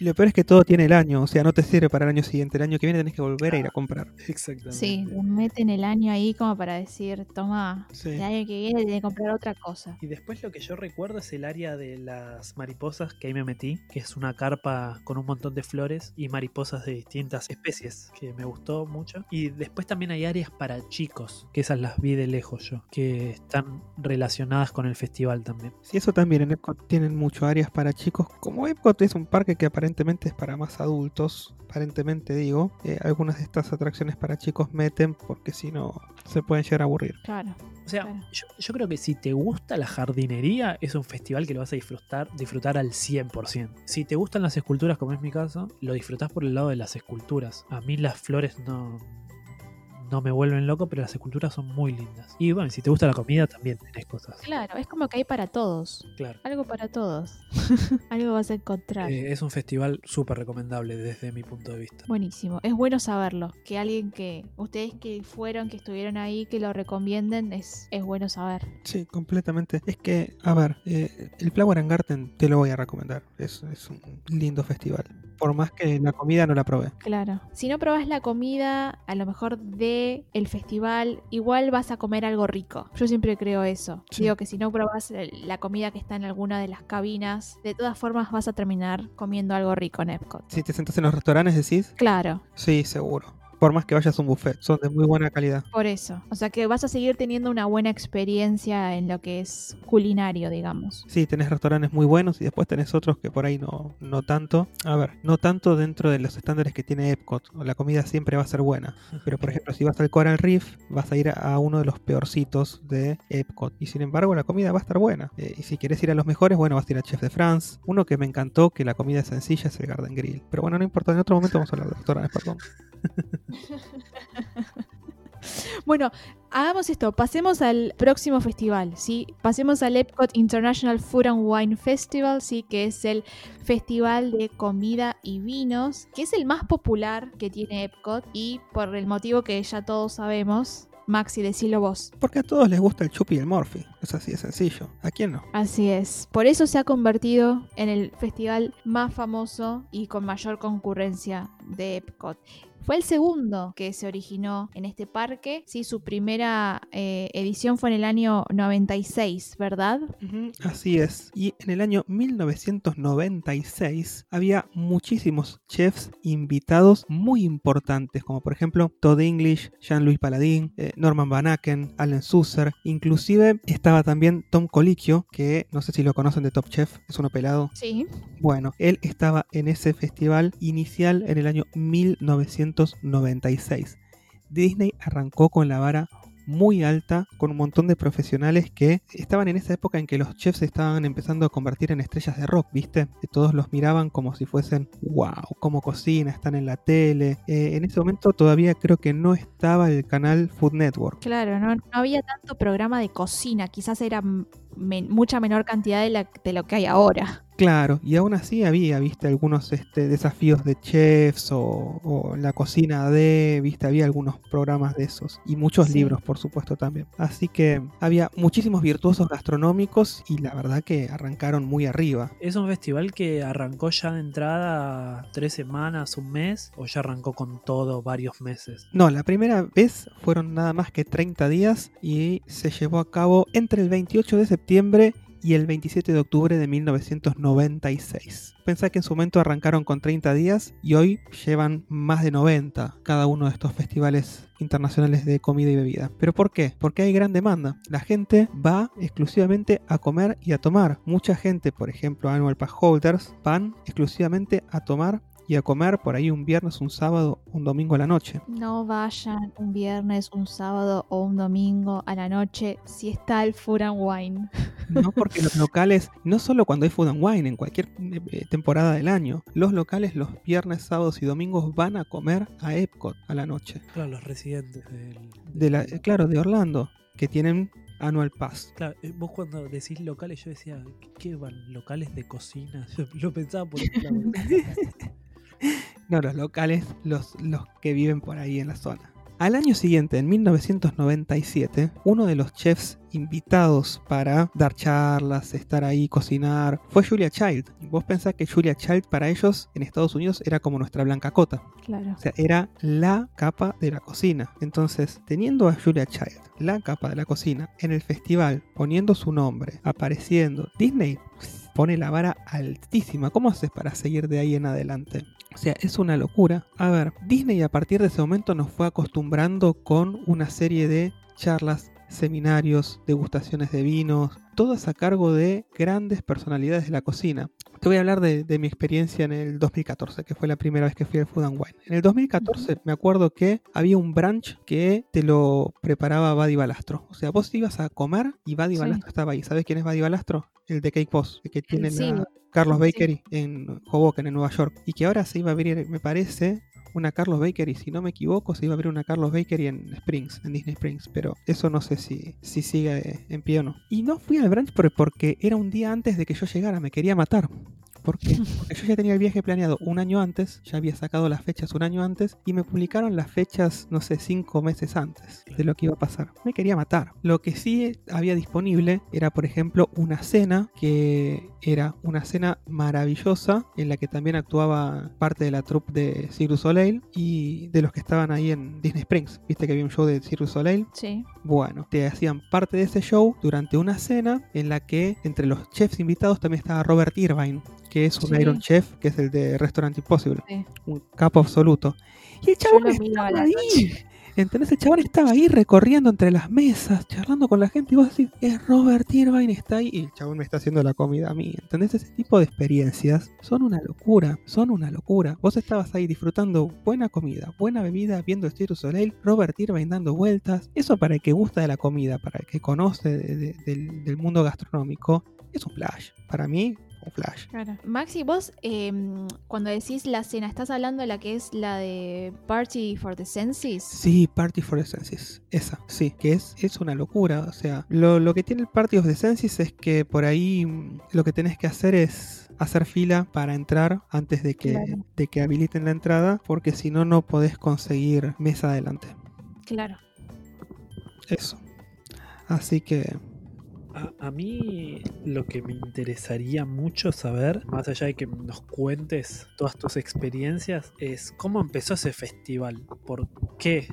Y lo peor es que todo tiene el año, o sea, no te sirve para el año siguiente. El año que viene tenés que volver a ir a comprar. Exactamente. sí, meten el año ahí como para decir, toma, Sí. el año que viene tiene que comprar otra cosa. Y después lo que yo recuerdo es el área de las mariposas que ahí me metí, que es una carpa con un montón de flores y mariposas de distintas especies, que me gustó mucho. Y después también hay áreas para chicos, que esas las vi de lejos yo, que están relacionadas con el festival también. Sí, eso también en Epcot tienen mucho áreas para chicos. Como Epcot es un parque que aparentemente es para más adultos, aparentemente digo, eh, algunas de estas atracciones para chicos meten porque si no se pueden llegar a aburrir. Claro. O sea, Claro. yo, yo creo que si te gusta la jardinería, es un festival que lo vas a disfrutar, disfrutar al 100%. Si te gustan las esculturas, como es mi caso, lo disfrutás por el lado de las esculturas. A mí las flores no, no me vuelven loco, pero las esculturas son muy lindas. Y bueno, si te gusta la comida, también tenés cosas. Claro, es como que hay para todos. Claro. Algo para todos. Algo vas a encontrar. Eh, es un festival súper recomendable desde mi punto de vista. Buenísimo, es bueno saberlo. Que alguien que, ustedes que fueron, que estuvieron ahí, que lo recomienden, es, es bueno saber. Sí, completamente. Es que, a ver, eh, el Flower and Garden te lo voy a recomendar. Es, es un lindo festival. Por más que la comida no la probé. Claro. Si no probás la comida, a lo mejor de el festival, igual vas a comer algo rico. Yo siempre creo eso. Sí. Digo que si no probás el- la comida que está en alguna de las cabinas, de todas formas vas a terminar comiendo algo rico en Epcot. Si te sentas en los restaurantes, decís, Claro, sí, seguro. Por más que vayas a un buffet, son de muy buena calidad. por eso. O sea que vas a seguir teniendo una buena experiencia en lo que es culinario, digamos. Sí, tenés restaurantes muy buenos y después tenés otros que por ahí no, no tanto. A ver, no tanto dentro de los estándares que tiene Epcot. La comida siempre va a ser buena. Pero por ejemplo, si vas al Coral Reef, vas a ir a uno de los peorcitos de Epcot. Y sin embargo, la comida va a estar buena. Eh, y si quieres ir a los mejores, bueno, vas a ir a Chef de France. Uno que me encantó, que la comida es sencilla, es el Garden Grill. Pero bueno, no importa, en otro momento vamos a hablar de restaurantes, perdón. Bueno, hagamos esto, pasemos al próximo festival, ¿sí? Pasemos al Epcot International Food and Wine Festival, ¿sí? Que es el festival de comida y vinos, que es el más popular que tiene Epcot y por el motivo que ya todos sabemos, Maxi, decilo vos. Porque a todos les gusta el chupi y el morphy. Es así de sencillo. ¿A quién no? Así es, por eso se ha convertido en el festival más famoso y con mayor concurrencia de Epcot. Fue el segundo que se originó en este parque. Sí, su primera eh, edición fue en el año 96, ¿verdad? Así es. Y en el año 1996 había muchísimos chefs invitados muy importantes, como por ejemplo Todd English, Jean-Louis Paladin, eh, Norman Van Aken, Allen Susser. Inclusive estaba también Tom Colicchio, que no sé si lo conocen de Top Chef, es uno pelado. Sí. Bueno, él estaba en ese festival inicial en el año 1996. Disney arrancó con la vara muy alta con un montón de profesionales que estaban en esa época en que los chefs estaban empezando a convertir en estrellas de rock, ¿viste? Todos los miraban como si fuesen, wow, cómo cocina, están en la tele. Eh, en ese momento todavía creo que no estaba el canal Food Network. Claro, no, no había tanto programa de cocina, quizás era mucha menor cantidad de lo que hay ahora. Claro, y aún así había, viste, algunos este, desafíos de chefs o, o la cocina de, viste, había algunos programas de esos. Y muchos Sí. libros, por supuesto, también. Así que había muchísimos virtuosos gastronómicos y la verdad que arrancaron muy arriba. ¿Es un festival que arrancó ya de entrada tres semanas, un mes? ¿O ya arrancó con todo varios meses? No, la primera vez fueron nada más que 30 días y se llevó a cabo entre el 28 de septiembre y el 27 de octubre de 1996. Pensá que en su momento arrancaron con 30 días y hoy llevan más de 90 cada uno de estos festivales internacionales de comida y bebida. ¿Pero por qué? Porque hay gran demanda. La gente va exclusivamente a comer y a tomar. Mucha gente, por ejemplo, Annual Pass Holders, van exclusivamente a tomar y a comer por ahí un viernes, un sábado, un domingo a la noche. No vayan un viernes, un sábado o un domingo a la noche si está el Food and Wine. No porque los locales, no solo cuando hay food and wine, en cualquier eh, temporada del año, los locales los viernes, sábados y domingos van a comer a Epcot a la noche. Claro, los residentes del... De la, eh, claro, de Orlando, que tienen Annual Pass. Claro, eh, vos cuando decís locales, yo decía, ¿qué van? ¿Locales de cocina? Yo, yo pensaba por ese lado. No, los locales, los, los que viven por ahí en la zona. Al año siguiente, en 1997, uno de los chefs invitados para dar charlas, estar ahí, cocinar, fue Julia Child. Vos pensás que Julia Child para ellos en Estados Unidos era como nuestra Blanca Cota. Claro. O sea, era la capa de la cocina. Entonces, teniendo a Julia Child, la capa de la cocina, en el festival, poniendo su nombre, apareciendo, Disney pone la vara altísima. ¿Cómo haces para seguir de ahí en adelante? O sea, es una locura. A ver, Disney a partir de ese momento nos fue acostumbrando con una serie de charlas, seminarios, degustaciones de vinos, todas a cargo de grandes personalidades de la cocina. Te voy a hablar de, de mi experiencia en el 2014, que fue la primera vez que fui al Food and Wine. En el 2014 me acuerdo que había un brunch que te lo preparaba Buddy Balastro. O sea, vos ibas a comer y Buddy Sí. Balastro estaba ahí. ¿Sabes quién es Buddy Balastro? El de Cake Boss, el que tiene sí. la Carlos Sí. Bakery en Hoboken, en Nueva York. Y que ahora se iba a abrir, me parece, una Carlos Bakery, si no me equivoco, se iba a abrir una Carlos Bakery en Springs, en Disney Springs, pero eso no sé si, si sigue en pie o no. Y no fui al brunch por- porque era un día antes de que yo llegara, me quería matar. ¿Por qué? Porque yo ya tenía el viaje planeado un año antes, ya había sacado las fechas un año antes y me publicaron las fechas, no sé, cinco meses antes de lo que iba a pasar. Me quería matar. Lo que sí había disponible era, por ejemplo, una cena que era una cena maravillosa en la que también actuaba parte de la troupe de Cirque Soleil y de los que estaban ahí en Disney Springs. Viste que había un show de Cirque Soleil. Sí. Bueno, te hacían parte de ese show durante una cena en la que entre los chefs invitados también estaba Robert Irvine, que es un Sí. Iron Chef, que es el de Restaurant Impossible, Sí. un capo absoluto. Y el chabón estaba ahí. ¿Entendés? El chabón estaba ahí recorriendo entre las mesas, charlando con la gente, y vos decís, es Robert Irvine, está ahí, y el chabón me está haciendo la comida a mí. ¿Entendés? Ese tipo de experiencias son una locura, son una locura. Vos estabas ahí disfrutando buena comida, buena bebida, viendo el du Soleil, Robert Irvine dando vueltas. Eso para el que gusta de la comida, para el que conoce de- de- del, del mundo gastronómico, es un flash. Para mí, un flash. Claro. Maxi, vos em, cuando decís la cena, ¿estás hablando de la que es la de Party for the Senses? Sí, Party for the Senses. Esa, sí, que es, es una locura. O sea, lo, lo que tiene el Party of the Senses es que por ahí mm, lo que tenés que hacer es hacer fila para entrar antes de que, Claro. de que habiliten la entrada, porque si no, no podés conseguir mesa adelante. Claro. Eso. Así que, A, mí lo que me interesaría mucho saber, más allá de que nos cuentes todas tus experiencias, es cómo empezó ese festival. ¿Por qué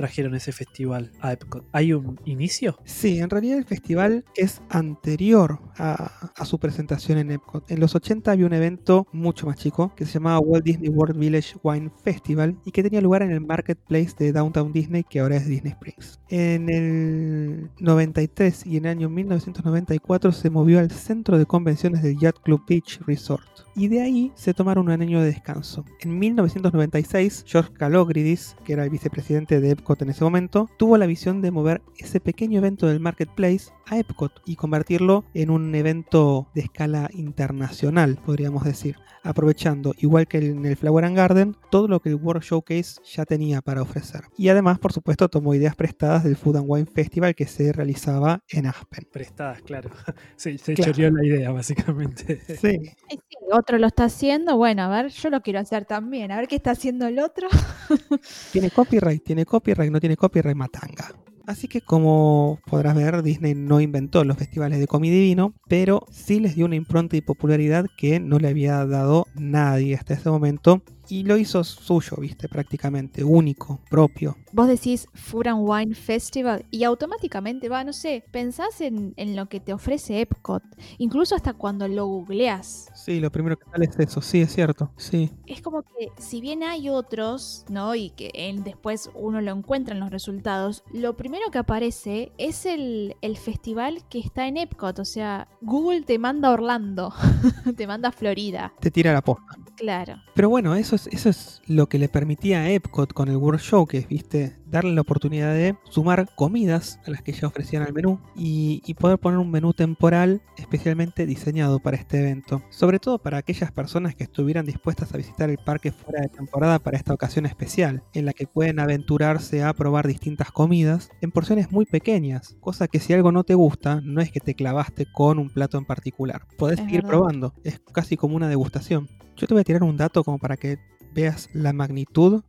trajeron ese festival a Epcot? ¿Hay un inicio? sí, en realidad el festival es anterior a, a su presentación en Epcot. En los 80 había un evento mucho más chico que se llamaba Walt Disney World Village Wine Festival y que tenía lugar en el Marketplace de Downtown Disney, que ahora es Disney Springs. En el 93 y en el año 1994 se movió al centro de convenciones del Yacht Club Beach Resort. Y de ahí se tomaron un año de descanso. En 1996, George Calogridis, que era el vicepresidente de Epcot Epcot en ese momento, tuvo la visión de mover ese pequeño evento del Marketplace a Epcot y convertirlo en un evento de escala internacional, podríamos decir, aprovechando, igual que en el Flower and Garden, todo lo que el World Showcase ya tenía para ofrecer. Y además, por supuesto, tomó ideas prestadas del Food and Wine Festival que se realizaba en Aspen. Prestadas, claro. Sí, se choreó la idea, básicamente. Sí. Sí, otro lo está haciendo, bueno, a ver, yo lo quiero hacer también, a ver qué está haciendo el otro. Tiene copyright, tiene copyright, no tiene copyright, matanga. Así que como podrás ver, Disney no inventó los festivales de comida y pero sí les dio una impronta y popularidad que no le había dado nadie hasta ese momento. Y lo hizo suyo, viste, prácticamente, único, propio. Vos decís Food and Wine Festival y automáticamente va, no sé, pensás en, en lo que te ofrece Epcot, incluso hasta cuando lo googleás. Sí, lo primero que sale es eso, sí, es cierto, sí. Es como que si bien hay otros, ¿no? Y que él después uno lo encuentra en los resultados, lo primero que aparece es el, el festival que está en Epcot. O sea, Google te manda a Orlando, te manda a Florida. Te tira la posta. Claro. Pero bueno, eso es, eso es lo que le permitía a Epcot con el World Showcase, ¿viste? Darle la oportunidad de sumar comidas a las que ya ofrecían al menú y, y poder poner un menú temporal especialmente diseñado para este evento. Sobre todo para aquellas personas que estuvieran dispuestas a visitar el parque fuera de temporada para esta ocasión especial, en la que pueden aventurarse a probar distintas comidas en porciones muy pequeñas, cosa que si algo no te gusta, no es que te clavaste con un plato en particular. Podés Es seguir verdad. probando, es casi como una degustación. Yo te voy a tirar un dato como para que veas la magnitud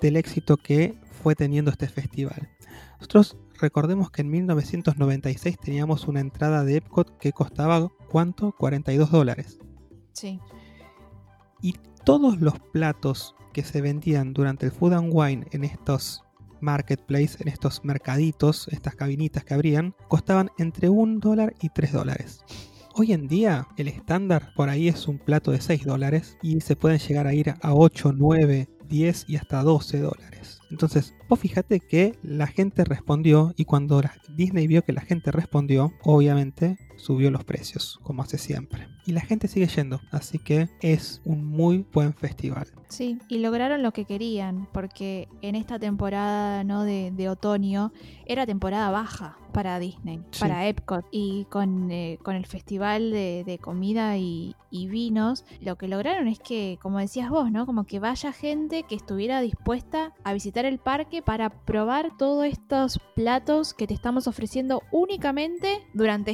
del éxito que fue teniendo este festival. Nosotros recordemos que en 1996 teníamos una entrada de Epcot que costaba ¿cuánto? 42 dólares. Sí. Y todos los platos que se vendían durante el Food and Wine en estos marketplace, en estos mercaditos, estas cabinitas que abrían, costaban entre 1 dólar y 3 dólares. Hoy en día el estándar por ahí es un plato de 6 dólares y se pueden llegar a ir a 8, 9, 10 y hasta 12 dólares. Entonces, vos fíjate que la gente respondió y cuando Disney vio que la gente respondió, obviamente subió los precios, como hace siempre. Y la gente sigue yendo, así que es un muy buen festival. Sí, y lograron lo que querían, porque en esta temporada ¿no? de, de otoño era temporada baja para Disney, Sí. para Epcot, y con, eh, con el festival de, de comida y, y vinos, lo que lograron es que, como decías vos, ¿no? Como que vaya gente que estuviera dispuesta a visitar el parque para probar todos estos platos que te estamos ofreciendo únicamente durante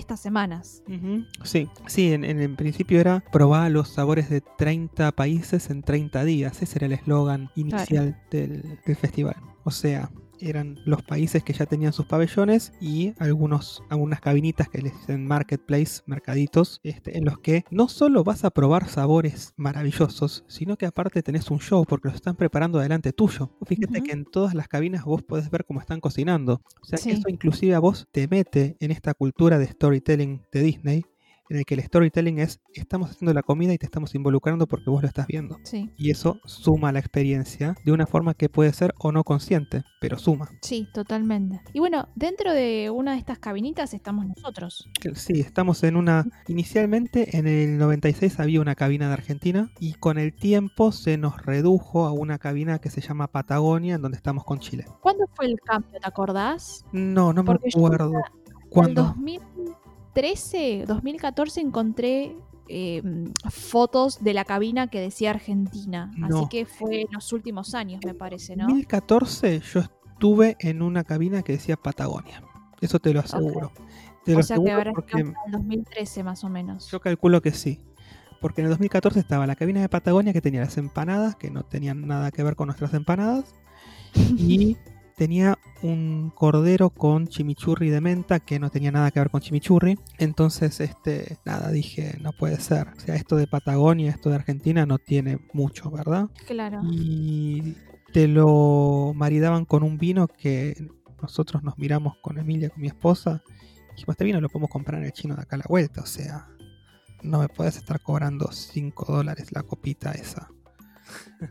Sí, sí, en, en, en principio era probar los sabores de 30 países en 30 días. Ese era el eslogan inicial del, del festival. O sea, eran los países que ya tenían sus pabellones y algunos, algunas cabinitas que les dicen marketplace, mercaditos, este, en los que no solo vas a probar sabores maravillosos, sino que aparte tenés un show porque los están preparando delante tuyo. Fíjate que en todas las cabinas vos podés ver cómo están cocinando. O sea, Sí. que eso inclusive a vos te mete en esta cultura de storytelling de Disney, en el que el storytelling es estamos haciendo la comida y te estamos involucrando porque vos lo estás viendo. Sí, Y eso suma la experiencia de una forma que puede ser o no consciente, pero suma. sí, totalmente. Y bueno, dentro de una de estas cabinitas estamos nosotros. Sí, estamos en una... Inicialmente en el 96 había una cabina de Argentina y con el tiempo se nos redujo a una cabina que se llama Patagonia, en donde estamos con Chile. ¿Cuándo fue el cambio? ¿Te acordás? No, no me Porque yo acuerdo. En ¿Cuándo? 2013, 2014 encontré eh, fotos de la cabina que decía Argentina. Así que fue en los últimos años, me parece, ¿no? 2014 yo estuve en una cabina que decía Patagonia. Eso te lo aseguro. Te lo o sea que habrá porque en el 2013 más o menos. yo calculo que sí. Porque en el 2014 estaba la cabina de Patagonia que tenía las empanadas, que no tenían nada que ver con nuestras empanadas. Y tenía un cordero con chimichurri de menta que no tenía nada que ver con chimichurri. Entonces, este, nada, dije, no puede ser. O sea, esto de Patagonia, esto de Argentina no tiene mucho, ¿verdad? Claro. y te lo maridaban con un vino que nosotros nos miramos con Emilia, con mi esposa. y Dijimos, este vino lo podemos comprar en el chino de acá a la vuelta. O sea, no me puedes estar cobrando 5 dólares la copita esa.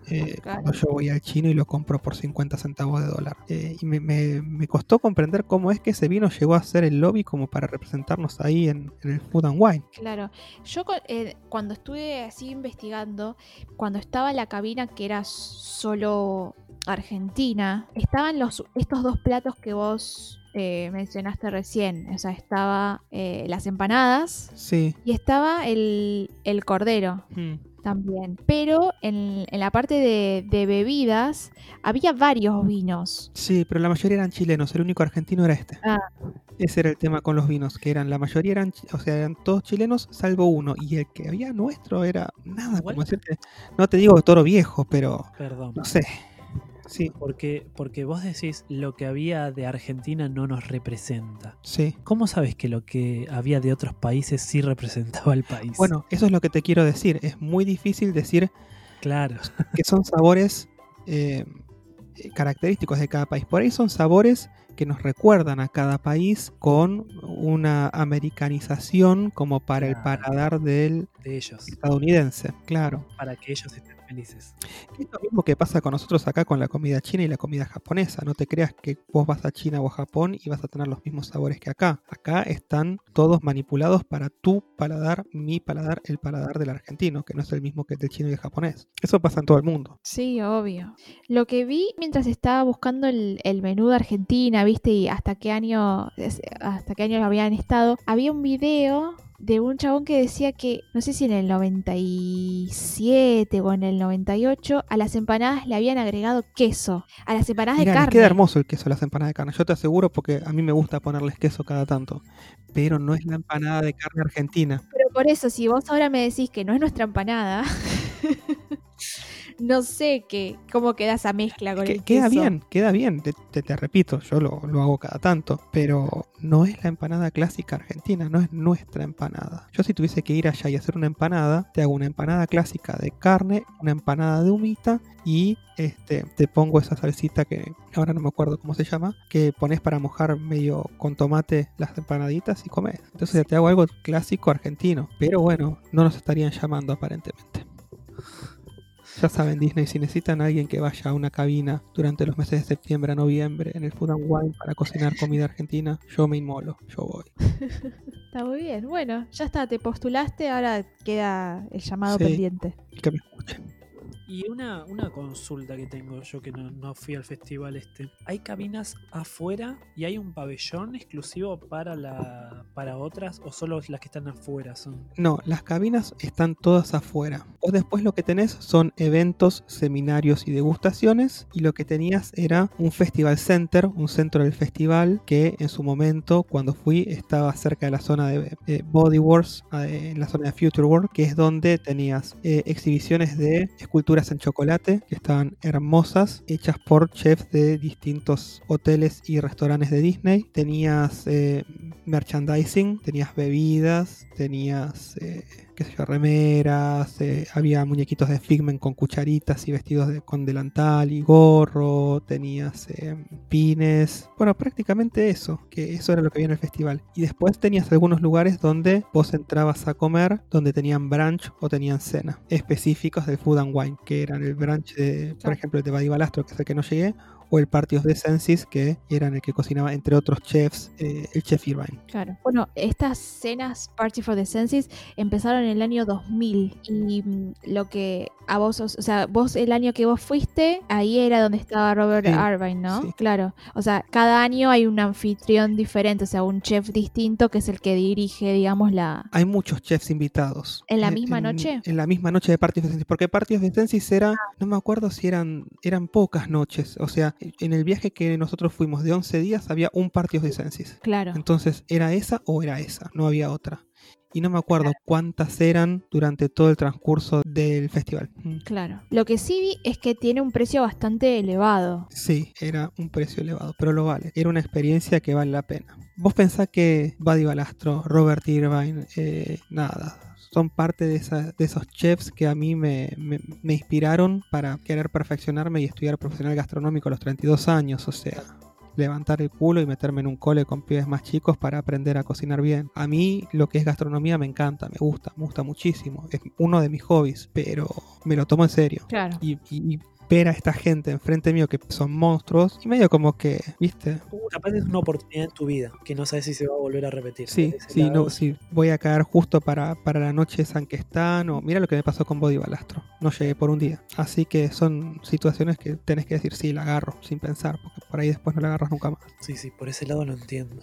Eh, Claro. Cuando yo voy al chino y lo compro por 50 centavos de dólar. Eh, y me, me- me costó comprender cómo es que ese vino llegó a ser el lobby como para representarnos ahí en, en el Food and Wine. Claro, yo eh, cuando estuve así investigando, cuando estaba la cabina que era solo Argentina, estaban los, estos dos platos que vos eh, mencionaste recién. O sea, estaba eh, las empanadas Sí. y estaba el, el cordero Mm. También. Pero en, en la parte de, de bebidas había varios vinos. Sí, pero la mayoría eran chilenos, el único argentino era este. Ah. Ese era el tema con los vinos, que eran la mayoría eran, o sea, eran todos chilenos salvo uno y el que había nuestro era nada, Igual- como decirte, no te digo toro viejo, pero Perdón. no sé. Sí, Porque, porque vos decís lo que había de Argentina no nos representa. sí. ¿Cómo sabes que lo que había de otros países sí representaba al país? Bueno, eso es lo que te quiero decir. Es muy difícil decir claro. que son sabores eh, característicos de cada país. Por ahí son sabores que nos recuerdan a cada país con una americanización como para el paladar del De ellos. estadounidense. Claro. Para que ellos estén felices. Es lo mismo que pasa con nosotros acá con la comida china y la comida japonesa. No te creas que vos vas a China o a Japón y vas a tener los mismos sabores que acá. Acá están todos manipulados para tu paladar, mi paladar, el paladar del argentino, que no es el mismo que el del chino y el japonés. Eso pasa en todo el mundo. Sí, obvio. Lo que vi mientras estaba buscando el, el menú de Argentina, viste, y hasta qué año, hasta qué año habían estado, había un video de un chabón que decía que, no sé si en el 97 o en el 98, a las empanadas le habían agregado queso. A las empanadas Mirá, de carne. queda hermoso el queso, las empanadas de carne. Yo te aseguro porque a mí me gusta ponerles queso cada tanto. Pero no es la empanada de carne argentina. Pero por eso, si vos ahora me decís que no es nuestra empanada, no sé qué, cómo queda esa mezcla con Que- el queda queso. bien, queda bien. Te, te- te repito, yo lo, lo hago cada tanto. Pero no es la empanada clásica argentina, no es nuestra empanada. Yo si tuviese que ir allá y hacer una empanada, te hago una empanada clásica de carne, una empanada de humita y este te pongo esa salsita que ahora no me acuerdo cómo se llama, que pones para mojar medio con tomate las empanaditas y comes. Entonces te hago algo clásico argentino. Pero bueno, no nos estarían llamando aparentemente. Ya saben, Disney, si necesitan a alguien que vaya a una cabina durante los meses de septiembre a noviembre en el Food and Wine para cocinar comida argentina, yo me inmolo, yo voy. Está muy bien. Bueno, ya está, te postulaste, ahora queda el llamado Sí. pendiente. Que me escuchen. Y una, una consulta que tengo yo que no, no fui al festival este. ¿Hay cabinas afuera y hay un pabellón exclusivo para la para otras o solo las que están afuera son? No, las cabinas están todas afuera. Vos después lo que tenés son eventos, seminarios y degustaciones. Y lo que tenías era un festival center, un centro del festival que en su momento, cuando fui, estaba cerca de la zona de eh, Body Wars, eh, en la zona de Future World, que es donde tenías eh, exhibiciones de en chocolate, que estaban hermosas, hechas por chefs de distintos hoteles y restaurantes de Disney. Tenías eh, merchandising, tenías bebidas, tenías, eh, qué sé yo, remeras, eh, había muñequitos de Figment con cucharitas y vestidos de- con delantal y gorro, tenías eh, pines, bueno, prácticamente eso, que eso era lo que había en el festival. Y después tenías algunos lugares donde vos entrabas a comer, donde tenían brunch o tenían cena, específicos del Food and Wine, que eran el brunch de, por ejemplo, el de Buddy Balastro, que es el que no llegué, o el Party of the Senses, que eran el que cocinaba, entre otros chefs, eh, el chef Irvine. Claro. Bueno, estas cenas Party for the Senses empezaron en el año 2000 y mm, lo que a vos, os- o sea, vos el año que vos fuiste, ahí era donde estaba Robert Sí, Irvine, ¿no? sí. Claro. O sea, cada año hay un anfitrión diferente, o sea, un chef distinto que es el que dirige, digamos, la... Hay muchos chefs invitados. ¿En la misma noche? En la misma noche de Party of the Senses. Porque Party of the Senses era, Ah. no me acuerdo si eran, eran pocas noches. O sea, en el viaje que nosotros fuimos de 11 días había un Party of the Senses. Claro. Entonces, ¿era esa o era esa? No había otra. Y no me acuerdo cuántas eran durante todo el transcurso del festival. Mm. Claro. Lo que sí vi es que tiene un precio bastante elevado. Sí, era un precio elevado, pero lo vale. Era una experiencia que vale la pena. Vos pensás que Buddy Balastro, Robert Irvine, eh, nada, son parte de, esa- de esos chefs que a mí me, me- me inspiraron para querer perfeccionarme y estudiar profesional gastronómico a los 32 años, o sea... Levantar el culo y meterme en un cole con pibes más chicos para aprender a cocinar bien. A mí lo que es gastronomía me encanta, me gusta, me gusta muchísimo. Es uno de mis hobbies, pero me lo tomo en serio. Claro. Y, y- y ver a esta gente enfrente mío que son monstruos y medio como que, ¿viste? Uh, capaz es una oportunidad en tu vida que no sabes si se va a volver a repetir. Sí, sí, lado, no, sí, voy a caer justo para, para la noche de San Questán o mira lo que me pasó con Body Balastro, no llegué por un día. Así que son situaciones que tenés que decir, sí, la agarro, sin pensar, porque por ahí después no la agarras nunca más. Sí, sí, por ese lado lo entiendo.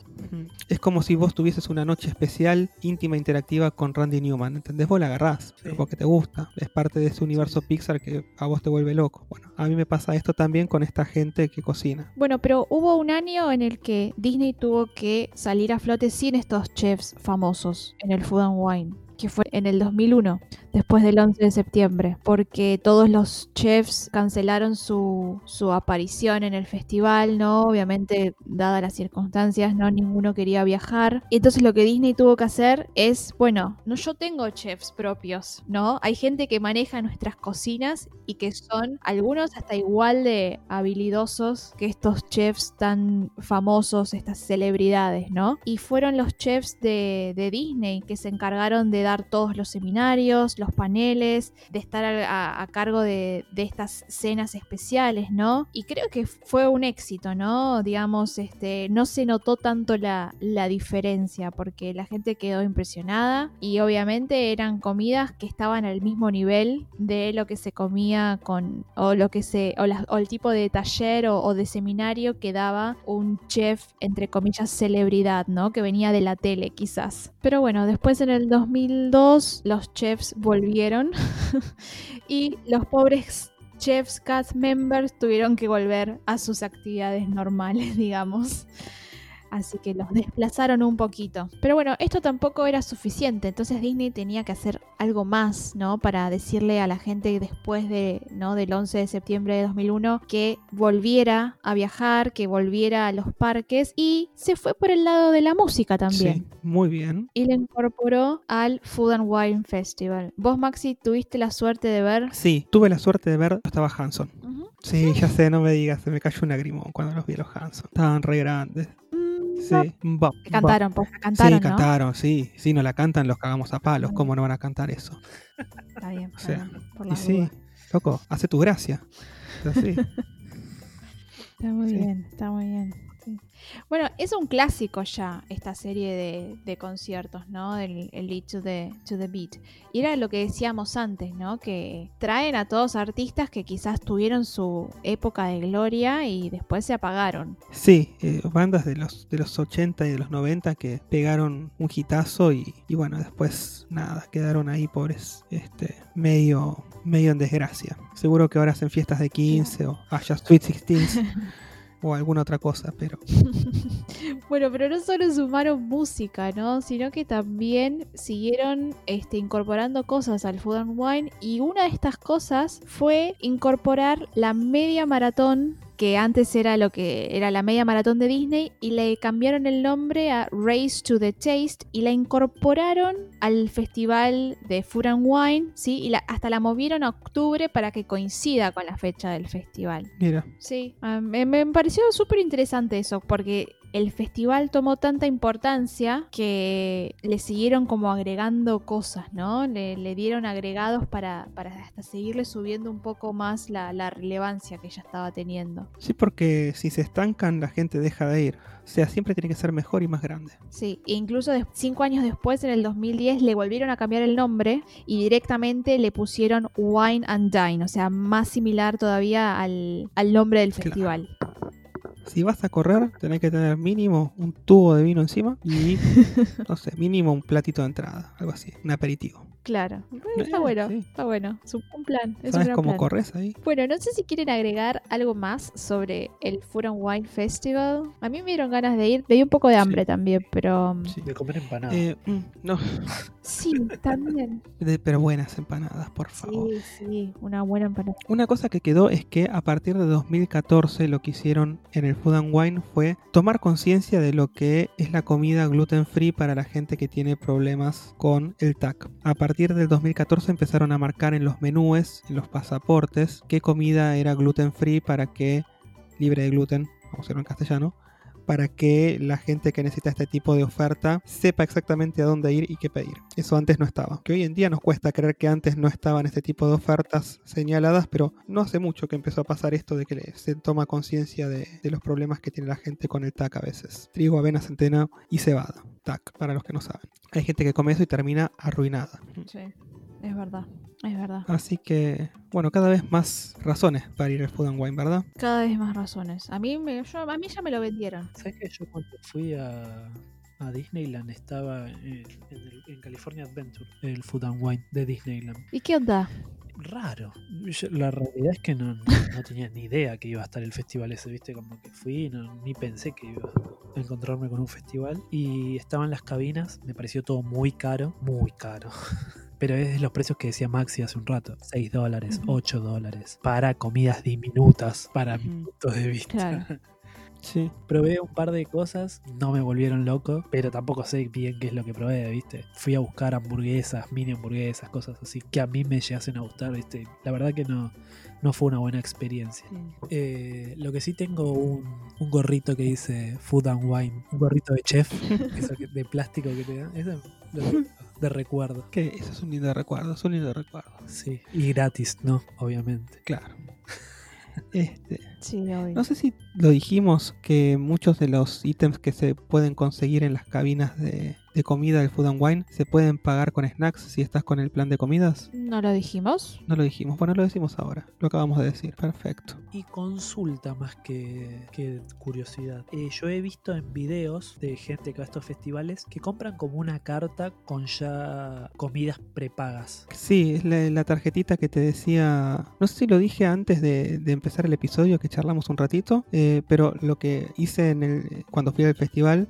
Es como si vos tuvieses una noche especial, íntima, interactiva con Randy Newman, ¿entendés? Vos la agarrás, pero Sí. porque te gusta, es parte de ese universo sí. Pixar que a vos te vuelve loco. Bueno, a mí me pasa esto también con esta gente que cocina. Bueno, pero hubo un año en el que Disney tuvo que salir a flote sin estos chefs famosos en el Food and Wine, que fue en el 2001, después del 11 de septiembre, porque todos los chefs cancelaron su, su aparición en el festival, ¿no? Obviamente, dadas las circunstancias, no ninguno quería viajar. Entonces lo que Disney tuvo que hacer es, bueno, no yo tengo chefs propios, ¿no? Hay gente que maneja nuestras cocinas y que son algunos hasta igual de habilidosos que estos chefs tan famosos, estas celebridades, ¿no? Y fueron los chefs de, de Disney que se encargaron de dar todos los seminarios, los paneles, de estar a, cargo de, estas cenas especiales, ¿no? Y creo que fue un éxito, ¿no? Digamos, este, no se notó tanto la, la diferencia porque la gente quedó impresionada y obviamente eran comidas que estaban al mismo nivel de lo que se comía con o lo que se o, el tipo de taller o, de seminario que daba un chef entre comillas celebridad, ¿no? Que venía de la tele quizás. Pero bueno, después en el 2002 los chefs volvieron y los pobres chefs cast members tuvieron que volver a sus actividades normales, digamos. Así que los desplazaron un poquito. Pero bueno, esto tampoco era suficiente. Entonces Disney tenía que hacer algo más, ¿no? Para decirle a la gente después de, ¿no? del 11 de septiembre de 2001 que volviera a viajar, que volviera a los parques. Y se fue por el lado de la música también. Sí, muy bien. Y le incorporó al Food and Wine Festival. Vos, Maxi, tuviste la suerte de ver. Sí, tuve la suerte de ver, estaba Hanson. Sí, ya sé, no me digas, se me cayó un lagrimón cuando los vi a los Hanson. Estaban re grandes. Sí, que va. cantaron, pues cantaron, sí, ¿no? cantaron, sí. Si no la cantan, los cagamos a palos. Mm. ¿Cómo no van a cantar eso? Está bien, O sea, por Y las sí, loco, hace tu gracia. Así. Está muy Sí. bien, está muy bien. Sí. Bueno, es un clásico ya esta serie de, de conciertos, ¿no? El, el Lead to the, to the Beat. Y era lo que decíamos antes, ¿no? Que traen a todos artistas que quizás tuvieron su época de gloria y después se apagaron. Sí, eh, bandas de los, de los 80 y de los 90 que pegaron un hitazo y, y bueno, después nada, quedaron ahí pobres, este, medio, medio en desgracia. Seguro que ahora hacen fiestas de 15 o haya Sweet 16 o alguna otra cosa, pero Bueno, pero no solo sumaron música, ¿no? Sino que también siguieron este, incorporando cosas al Food and Wine. Y una de estas cosas fue incorporar la media maratón, que antes era lo que era la media maratón de Disney, y le cambiaron el nombre a Race to the Taste y la incorporaron al festival de Food and Wine, ¿sí? Y la- hasta la movieron a octubre para que coincida con la fecha del festival. mira, Sí, ah, me, me pareció súper interesante eso, porque el festival tomó tanta importancia que le siguieron como agregando cosas, ¿no? Le, le dieron agregados para, para hasta seguirle subiendo un poco más la, la relevancia que ya estaba teniendo. sí porque si se estancan la gente deja de ir. O sea, siempre tiene que ser mejor y más grande. Sí, e incluso cinco años después, en el 2010, le volvieron a cambiar el nombre y directamente le pusieron Wine and Dine, o sea, más similar todavía al, al nombre del Claro. Si vas a correr, tenés que tener mínimo un tubo de vino encima y, no sé, mínimo un platito de entrada, algo así, un aperitivo. Claro, Eh, está bueno, sí. está bueno, es un un plan. Es un ¿Sabes gran cómo plan. corres ahí? Bueno, no sé si quieren agregar algo más sobre el Food and Wine Festival. A mí me dieron ganas de ir, me dio un poco de hambre Sí. también, pero Sí. De comer empanadas. Eh, mm, no, sí, también. de- pero buenas empanadas, por favor. Sí, sí, una buena empanada. Una cosa que quedó es que a partir de 2014 lo que hicieron en el Food and Wine fue tomar conciencia de lo que es la comida gluten free para la gente que tiene problemas con el TAC. A partir del 2014 empezaron a marcar en los menúes, en los pasaportes, qué comida era gluten free para que, libre de gluten, a hacerlo en castellano, para que la gente que necesita este tipo de oferta sepa exactamente a dónde ir y qué pedir. Eso antes no estaba. Que hoy en día nos cuesta creer que antes no estaban este tipo de ofertas señaladas, pero no hace mucho que empezó a pasar esto de que se toma conciencia de, los problemas que tiene la gente con el TAC a veces. Trigo, avena, centeno y cebada. TAC, para los que no saben. Hay gente que come eso y termina arruinada. Sí, es verdad. Es verdad. Así que, bueno, cada vez más razones para ir al Food and Wine, ¿verdad? Cada vez más razones. A mí, me, yo- a mí ya me lo vendieron. ¿Sabes que yo cuando fui a, a Disneyland estaba en, en el- en California Adventure, el Food and Wine de Disneyland? ¿Y qué onda? Raro. Yo- la realidad es que no, no- no tenía ni idea que iba a estar el festival ese, ¿viste? Como que fui, no, ni pensé que iba a encontrarme con un festival. Y estaban las cabinas, me pareció todo muy caro, muy caro. Pero es de los precios que decía Maxi hace un rato. 6 dólares, Ujú. 8 dólares. Para comidas diminutas, para mi Ujú. punto de vista. Claro. Sí. Probé un par de cosas, no me volvieron loco, pero tampoco sé bien qué es lo que probé, ¿viste? Fui a buscar hamburguesas, mini hamburguesas, cosas así, que a mí me llegasen a gustar, ¿viste? La verdad que no, no fue una buena experiencia. Eh, lo que sí tengo un, un gorrito que dice Food and Wine, un gorrito de chef, eso que- de plástico que te dan, eso lo tengo de recuerdo. Que eso es un lindo recuerdo, es un lindo recuerdo. Sí, y gratis, ¿no? Obviamente. Claro. Este, Sí, no sé si lo dijimos que muchos de los ítems que se pueden conseguir en las cabinas de, de comida del Food and Wine se pueden pagar con snacks si estás con el plan de comidas. ¿No lo dijimos? No lo dijimos, bueno, lo decimos ahora, lo acabamos de decir, perfecto. Y consulta más que, que curiosidad. Eh, yo he visto en videos de gente que va a estos festivales que compran como una carta con ya comidas prepagas. Sí, es la, la tarjetita que te decía, no sé si lo dije antes de, de empezar el episodio que charlamos un ratito, eh, pero lo que hice en el, cuando fui al festival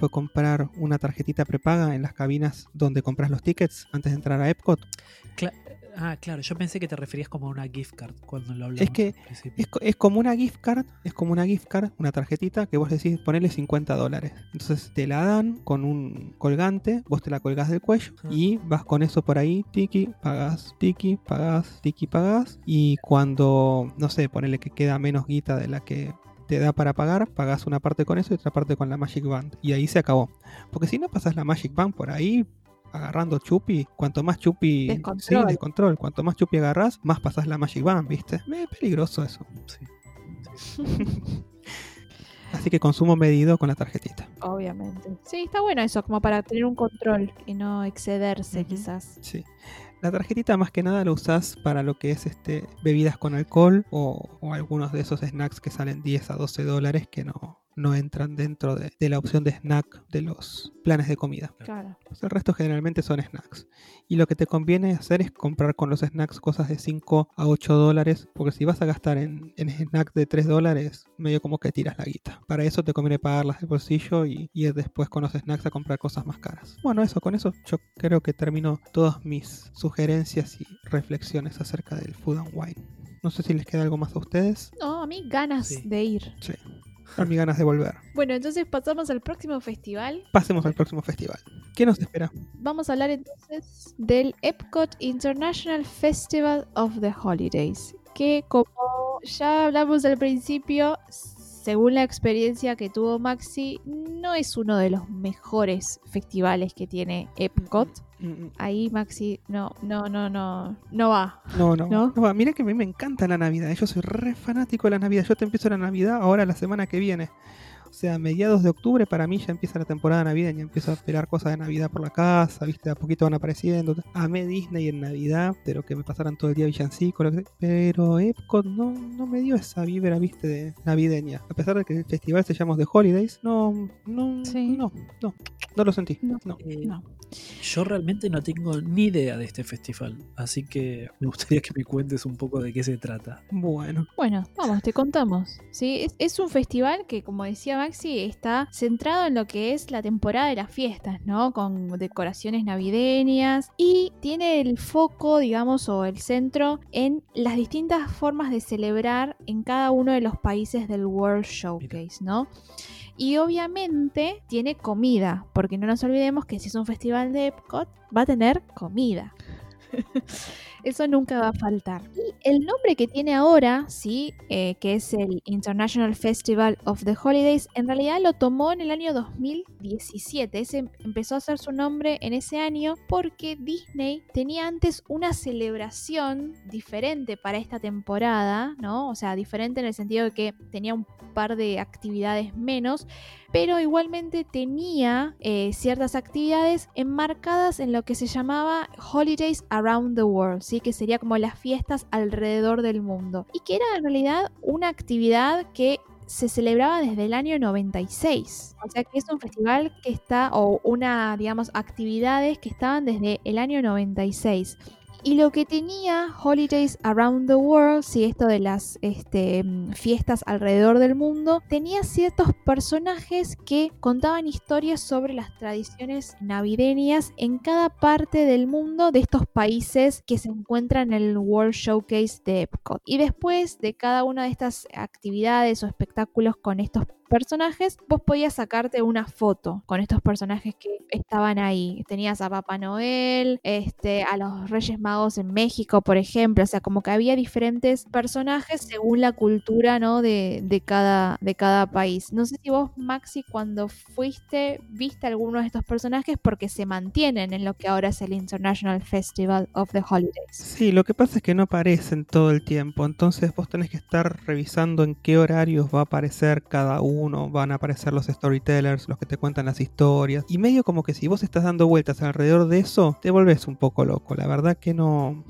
fue comprar una tarjetita prepaga en las cabinas donde compras los tickets antes de entrar a Epcot. Cla- ah, claro, yo pensé que te referías como a una gift card cuando lo hablamos. Es que. Es, co- es como una gift card, es como una gift card, una tarjetita que vos decís ponerle 50 dólares. Entonces te la dan con un colgante, vos te la colgás del cuello Ah. y vas con eso por ahí, tiki, pagás, tiki, pagás, tiki, pagás. Y cuando, no sé, ponele que queda menos guita de la que te da para pagar, pagás una parte con eso y otra parte con la Magic Band. Y ahí se acabó. Porque si no pasas la Magic Band por ahí, agarrando chupi, cuanto más chupi, Descontrol. sí, descontrol, cuanto más chupi agarras, más pasas la Magic Band, ¿viste? Es peligroso eso. Sí. Así que consumo medido con la tarjetita. Obviamente. Sí, está bueno eso, como para tener un control y no excederse quizás. Sí. La tarjetita más que nada la usás para lo que es este bebidas con alcohol o, o algunos de esos snacks que salen 10 a 12 dólares que no, no entran dentro de, de la opción de snack de los planes de comida. Claro. Pues el resto generalmente son snacks. Y lo que te conviene hacer es comprar con los snacks cosas de 5 a 8 dólares, porque si vas a gastar en, en snacks de 3 dólares, medio como que tiras la guita. Para eso te conviene pagarlas del bolsillo y ir después con los snacks a comprar cosas más caras. Bueno, eso, con eso yo creo que termino todas mis sugerencias y reflexiones acerca del Food and Wine. No sé si les queda algo más a ustedes. No, a mí ganas Sí. de ir. Sí. A mí ganas de volver. Bueno, entonces pasamos al próximo festival. Pasemos al próximo festival. ¿Qué nos espera? Vamos a hablar entonces del Epcot International Festival of the Holidays, que como ya hablamos al principio, según la experiencia que tuvo Maxi, no es uno de los mejores festivales que tiene Epcot. Mm, Ahí Maxi no, no, no, no, no va. No, no, ¿No? no. va. Mira que a mí me encanta la Navidad. Yo soy re fanático de la Navidad. Yo te empiezo la Navidad ahora la semana que viene. O sea, a mediados de octubre para mí ya empieza la temporada navideña. Empiezo a esperar cosas de Navidad por la casa, viste, a poquito van apareciendo. Amé Disney en Navidad, pero que me pasaran todo el día villancico. Pero Epcot no, no me dio esa vibra, viste, de navideña. A pesar de que el festival se llama The Holidays, no, no, Sí. no, no, no lo sentí. No. no. Eh, No. Yo realmente no tengo ni idea de este festival, así que me gustaría que me cuentes un poco de qué se trata. Bueno, Bueno, vamos, te contamos. ¿sí? Es, es un festival que, como decía Maxi, está centrado en lo que es la temporada de las fiestas, ¿no? Con decoraciones navideñas y tiene el foco, digamos, o el centro en las distintas formas de celebrar en cada uno de los países del World Showcase, ¿no? Y obviamente tiene comida, porque no nos olvidemos que si es un festival de Epcot, va a tener comida. Eso nunca va a faltar. Y el nombre que tiene ahora, sí, eh, que es el International Festival of the Holidays, en realidad lo tomó en el año 2017. Ese empezó a hacer su nombre en ese año porque Disney tenía antes una celebración diferente para esta temporada, ¿no? O sea, diferente en el sentido de que tenía un par de actividades menos, pero igualmente tenía eh, ciertas actividades enmarcadas en lo que se llamaba Holidays Around the World, ¿sí? que sería como las fiestas alrededor del mundo, y que era en realidad una actividad que se celebraba desde el año 96. O sea que es un festival que está, o una, digamos, actividades que estaban desde el año 96. Y lo que tenía Holidays Around the World, si esto de las este, mm, fiestas alrededor del mundo, tenía ciertos personajes que contaban historias sobre las tradiciones navideñas en cada parte del mundo de estos países que se encuentran en el World Showcase de Epcot. Y después de cada una de estas actividades o espectáculos con estos personajes, vos podías sacarte una foto con estos personajes que estaban ahí. Tenías a Papá Noel, este, a los Reyes Magos en México, por ejemplo. O sea, como que había diferentes personajes según la cultura, ¿no? De, de, cada, de cada país. No sé si vos, Maxi, cuando fuiste, viste alguno de estos personajes porque se mantienen en lo que ahora es el International Festival of the Holidays. Sí, lo que pasa es que no aparecen todo el tiempo. Entonces vos tenés que estar revisando en qué horarios va a aparecer cada uno uno, van a aparecer los storytellers, los que te cuentan las historias. Y medio como que si vos estás dando vueltas alrededor de eso, te volvés un poco loco. La verdad que no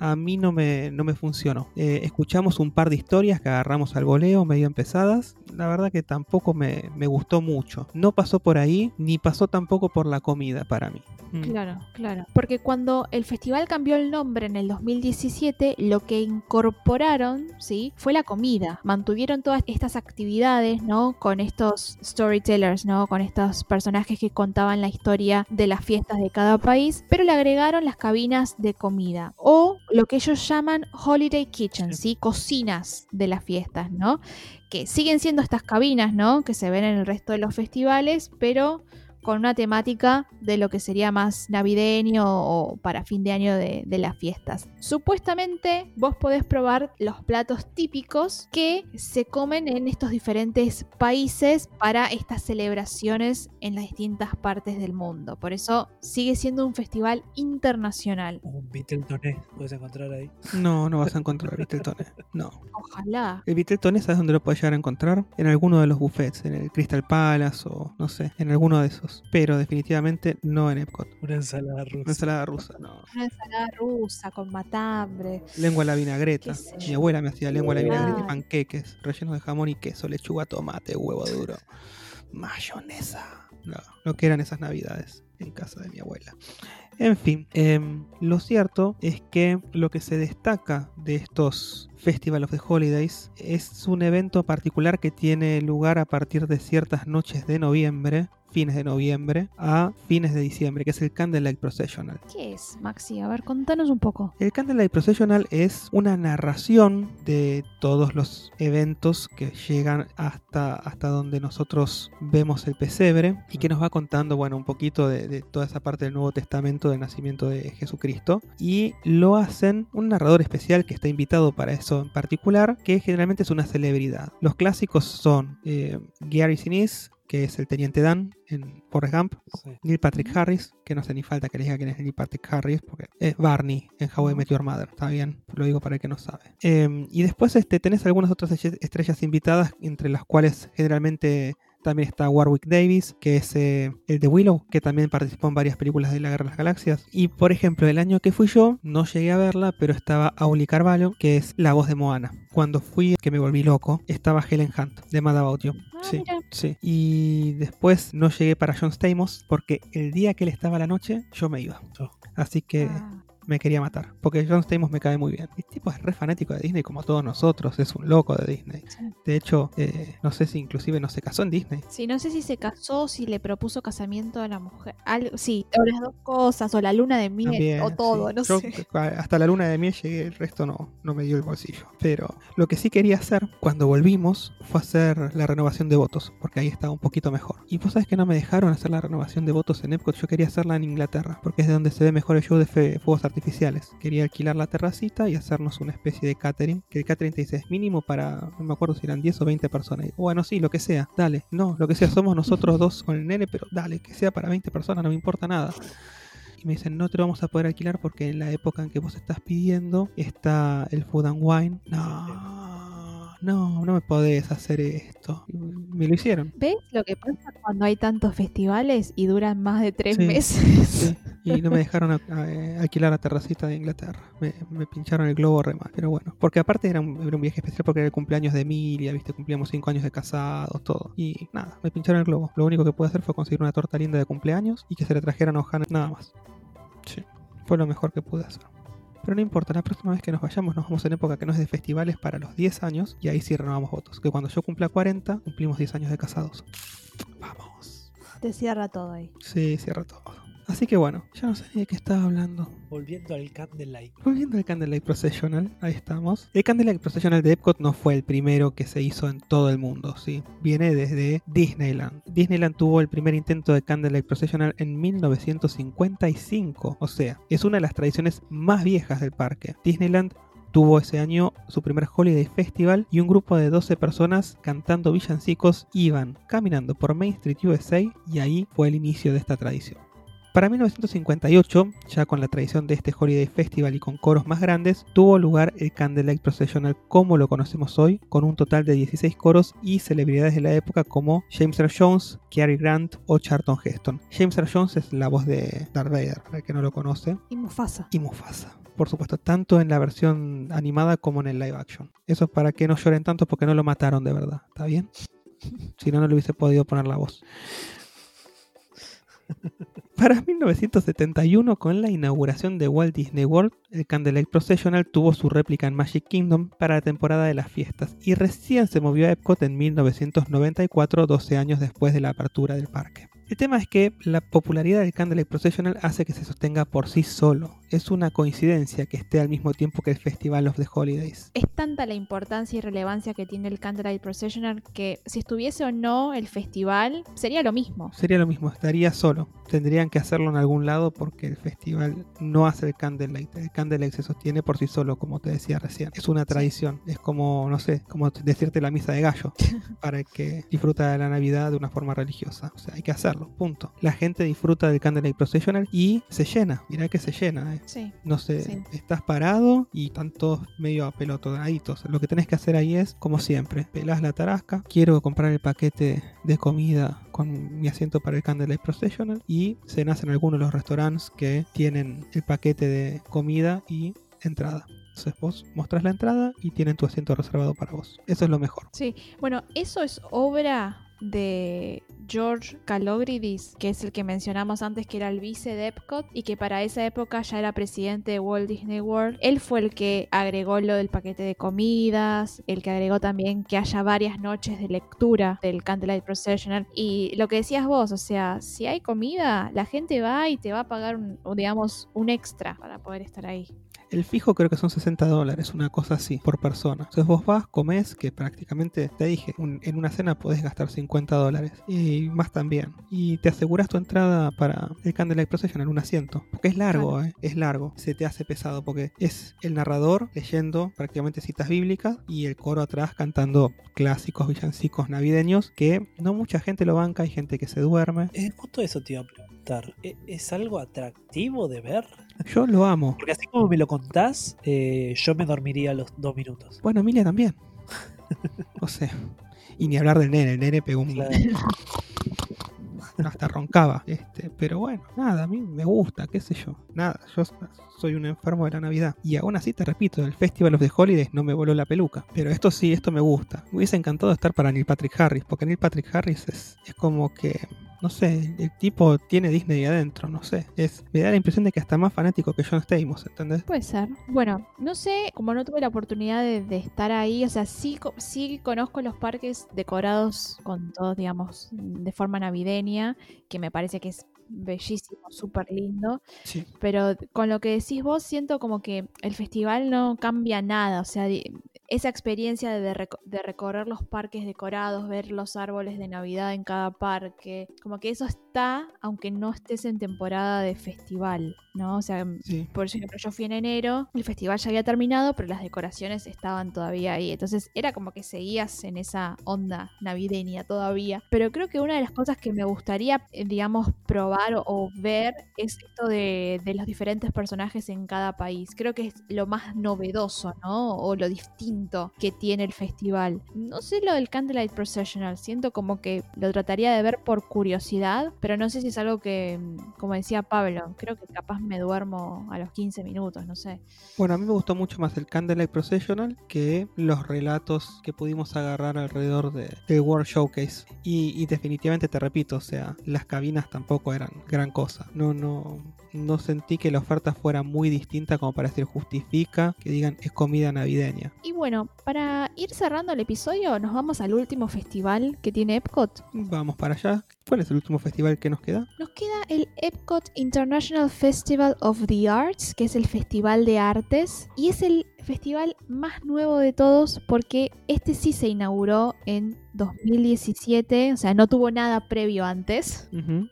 a mí no me, no me funcionó. Eh, escuchamos un par de historias que agarramos al voleo, medio empezadas. La verdad que tampoco me, me, gustó mucho. No pasó por ahí, ni pasó tampoco por la comida para mí. Mm. Claro, claro. Porque cuando el festival cambió el nombre en el 2017, lo que incorporaron, ¿sí? Fue la comida. Mantuvieron todas estas actividades, ¿no? Con estos storytellers, ¿no? Con estos personajes que contaban la historia de las fiestas de cada país, pero le agregaron las cabinas de comida. O lo que ellos llaman holiday kitchen, ¿sí? Cocinas de las fiestas, ¿no? Que siguen siendo estas cabinas, ¿no? Que se ven en el resto de los festivales, pero con una temática de lo que sería más navideño o para fin de año de, las fiestas. Supuestamente vos podés probar los platos típicos que se comen en estos diferentes países para estas celebraciones en las distintas partes del mundo. Por eso sigue siendo un festival internacional. Un Beatletoné puedes encontrar ahí. No, no vas a encontrar Beatletoné. No. Ojalá. El Beatletoné, ¿sabes dónde lo puedes llegar a encontrar? En alguno de los buffets, en el Crystal Palace o no sé, en alguno de esos pero definitivamente no en Epcot. Una ensalada rusa. Una ensalada rusa, no. Una ensalada rusa con matambre. Lengua a la vinagreta. Mi abuela me hacía lengua a la vinagreta y panqueques rellenos de jamón y queso, lechuga, tomate, huevo duro, mayonesa. No, lo que eran esas navidades en casa de mi abuela. En fin, em, lo cierto es que lo que se destaca de estos Festival of the Holidays es un evento particular que tiene lugar a partir de ciertas noches de noviembre fines de noviembre a fines de diciembre, que es el Candlelight Processional. ¿Qué es, Maxi? A ver, contanos un poco. El Candlelight Processional es una narración de todos los eventos que llegan hasta, hasta donde nosotros vemos el pesebre y que nos va contando, bueno, un poquito de, de toda esa parte del Nuevo Testamento del nacimiento de Jesucristo. Y lo hacen un narrador especial que está invitado para eso en particular, que generalmente es una celebridad. Los clásicos son eh, Gary Sinise, que es el Teniente Dan en Forrest Gump, Neil Patrick Harris, que no sé ni falta que le diga quién es Neil Patrick Harris, porque es Barney en How I Met Your Mother, está bien, lo digo para el que no sabe. Em, y después este, tenés algunas otras estrellas invitadas, entre las cuales generalmente también está Warwick Davis, que es eh, el de Willow, que también participó en varias películas de la Guerra de las Galaxias. Y por ejemplo, el año que fui yo, no llegué a verla, pero estaba Auli Carvalho, que es la voz de Moana. Cuando fui, que me volví loco, estaba Helen Hunt, de Mad About You. Ah, sí, sí. Y después no llegué para John Stamos, porque el día que él estaba a la noche, yo me iba. Así que Ah. Me quería matar. Porque John Stamos me cae muy bien. El tipo es re fanático de Disney como todos nosotros. Es un loco de Disney. Sí. De hecho, eh, no sé si inclusive no se casó en Disney. Sí, no sé si se casó, si le propuso casamiento a la mujer. Algo, sí, o las dos cosas, o la luna de miel, También, o todo, sí. no Yo, sé. Hasta la luna de miel llegué, el resto no, no me dio el bolsillo. Pero lo que sí quería hacer cuando volvimos fue hacer la renovación de votos, porque ahí estaba un poquito mejor. Y vos sabés que no me dejaron hacer la renovación de votos en Epcot, yo quería hacerla en Inglaterra, porque es de donde se ve mejor el show de fuegos artificiales artificiales. Quería alquilar la terracita y hacernos una especie de catering, que el catering te dice es mínimo para, no me acuerdo si eran 10 o 20 personas. Y, bueno, sí, lo que sea, dale, no, lo que sea, somos nosotros dos con el nene, pero dale, que sea para 20 personas, no me importa nada y me dicen no te lo vamos a poder alquilar porque en la época en que vos estás pidiendo está el food and wine. No, no, no me podés hacer esto. Y me lo hicieron. ¿Ves lo que pasa cuando hay tantos festivales y duran más de tres Sí, meses? Sí, y no me dejaron a- a- eh, alquilar la terracita de Inglaterra. Me, me pincharon el globo re mal. Pero bueno, porque aparte era un, era un viaje especial porque era el cumpleaños de Emilia, ¿viste? Cumplíamos 5 años de casados, todo. Y nada, me pincharon el globo. Lo único que pude hacer fue conseguir una torta linda de cumpleaños y que se le trajeran a Ohana, nada más. Sí, fue lo mejor que pude hacer. Pero no importa, la próxima vez que nos vayamos, nos vamos en época que no es de festivales para los 10 años y ahí sí renovamos votos. Que cuando yo cumpla 40, cumplimos 10 años de casados. Vamos. Te cierra todo ahí. Sí, cierra todo. Así que bueno, ya no sé ni de qué estaba hablando. Volviendo al Candlelight. Volviendo al Candlelight Processional, ahí estamos. El Candlelight Processional de Epcot no fue el primero que se hizo en todo el mundo, ¿sí? Viene desde Disneyland. Disneyland tuvo el primer intento de Candlelight Processional en 1955, o sea, es una de las tradiciones más viejas del parque. Disneyland tuvo ese año su primer Holiday Festival y un grupo de 12 personas cantando villancicos iban caminando por Main Street USA y ahí fue el inicio de esta tradición. Para 1958, ya con la tradición de este Holiday Festival y con coros más grandes, tuvo lugar el Candlelight Processional como lo conocemos hoy, con un total de 16 coros y celebridades de la época como James Earl Jones, Cary Grant o Charlton Heston. James Earl Jones es la voz de Darth Vader, para el que no lo conoce, Y Mufasa. y Mufasa. Por supuesto, tanto en la versión animada como en el live action. Eso es para que no lloren tanto porque no lo mataron de verdad, ¿está bien? Si no, no le hubiese podido poner la voz. Para 1971, con la inauguración de Walt Disney World, el Candlelight Processional tuvo su réplica en Magic Kingdom para la temporada de las fiestas y recién se movió a Epcot en 1994, 12 años después de la apertura del parque. El tema es que la popularidad del Candlelight Processional hace que se sostenga por sí solo. Es una coincidencia que esté al mismo tiempo que el Festival of the Holidays. Es tanta la importancia y relevancia que tiene el Candlelight Processional que si estuviese o no el festival, sería lo mismo. Sería lo mismo, estaría solo. Tendrían que hacerlo en algún lado porque el festival no hace el Candlelight. El Candlelight se sostiene por sí solo, como te decía recién. Es una tradición. Es como, no sé, como decirte la misa de gallo para el que disfruta de la Navidad de una forma religiosa. O sea, hay que hacerlo, punto. La gente disfruta del Candlelight Processional y se llena. Mirá que se llena, eh. Sí. No sé, Sí. estás parado y están todos medio apelotonaditos. Lo que tenés que hacer ahí es, como siempre, pelás la tarasca. Quiero comprar el paquete de comida con mi asiento para el Candlelight Processional y cenás en alguno de los restaurantes que tienen el paquete de comida y entrada. Entonces vos mostrás la entrada y tienen tu asiento reservado para vos. Eso es lo mejor. Sí, bueno, eso es obra de George Calogridis, que es el que mencionamos antes que era el vice de Epcot y que para esa época ya era presidente de Walt Disney World. Él fue el que agregó lo del paquete de comidas, el que agregó también que haya varias noches de lectura del Candlelight Processional y lo que decías vos, o sea, si hay comida, la gente va y te va a pagar un, digamos un extra para poder estar ahí. El fijo creo que son 60 dólares, una cosa así, por persona. Entonces vos vas, comés, que prácticamente te dije, un- en una cena podés gastar 50 dólares. Y más también. Y te aseguras tu entrada para el Candlelight Procession en un asiento. Porque es largo, eh, es largo. Se te hace pesado porque es el narrador leyendo prácticamente citas bíblicas y el coro atrás cantando clásicos villancicos navideños que no mucha gente lo banca, hay gente que se duerme. Eh, justo eso te ¿E- ¿Es algo atractivo de ver? Yo lo amo. Porque así como me lo contás, eh, yo me dormiría a los dos minutos. Bueno, Emilia también. O sea, y ni hablar del nene, el nene pegó un. Claro. Hasta roncaba. Este, pero bueno, nada, a mí me gusta, qué sé yo. Nada, yo soy un enfermo de la Navidad. Y aún así te repito, el Festival of the Holidays no me voló la peluca. Pero esto sí, esto me gusta. Me hubiese encantado estar para Neil Patrick Harris, porque Neil Patrick Harris es, es como que. No sé, el tipo tiene Disney adentro, no sé. Es, me da la impresión de que hasta más fanático que John Stamos, ¿entendés? Puede ser. Bueno, no sé, como no tuve la oportunidad de, de estar ahí, o sea, sí, sí conozco los parques decorados con todo, digamos, de forma navideña, que me parece que es bellísimo, súper lindo, Sí. pero con lo que decís vos siento como que el festival no cambia nada, o sea, esa experiencia de, reco- de recorrer los parques decorados, ver los árboles de Navidad en cada parque, como que eso está, aunque no estés en temporada de festival, ¿no? O sea, Sí. por ejemplo, yo fui en enero, el festival ya había terminado, pero las decoraciones estaban todavía ahí. Entonces era como que seguías en esa onda navideña todavía. Pero creo que una de las cosas que me gustaría, eh, digamos, probar o, o ver es esto de, de los diferentes personajes en cada país. Creo que es lo más novedoso, ¿no? O lo distinto que tiene el festival. No sé lo del Candlelight Processional, siento como que lo trataría de ver por curiosidad, pero no sé si es algo que, mm, como decía Pablo, creo que capaz me duermo a los 15 minutos, no sé. Bueno, a mí me gustó mucho más el Candlelight Processional que los relatos que pudimos agarrar alrededor de, World Showcase. Y definitivamente te repito, o sea, las cabinas tampoco eran gran cosa. No, no, no sentí que la oferta fuera muy distinta como para decir justifica que digan es comida navideña. Y bueno, para ir cerrando el episodio, nos vamos al último festival que tiene Epcot. Vamos para allá. ¿Cuál es el último festival que nos queda? Nos queda el Epcot International Festival of the Arts, que es el festival de artes, y es el festival más nuevo de todos porque este sí se inauguró en 2017, o sea, no tuvo nada previo antes.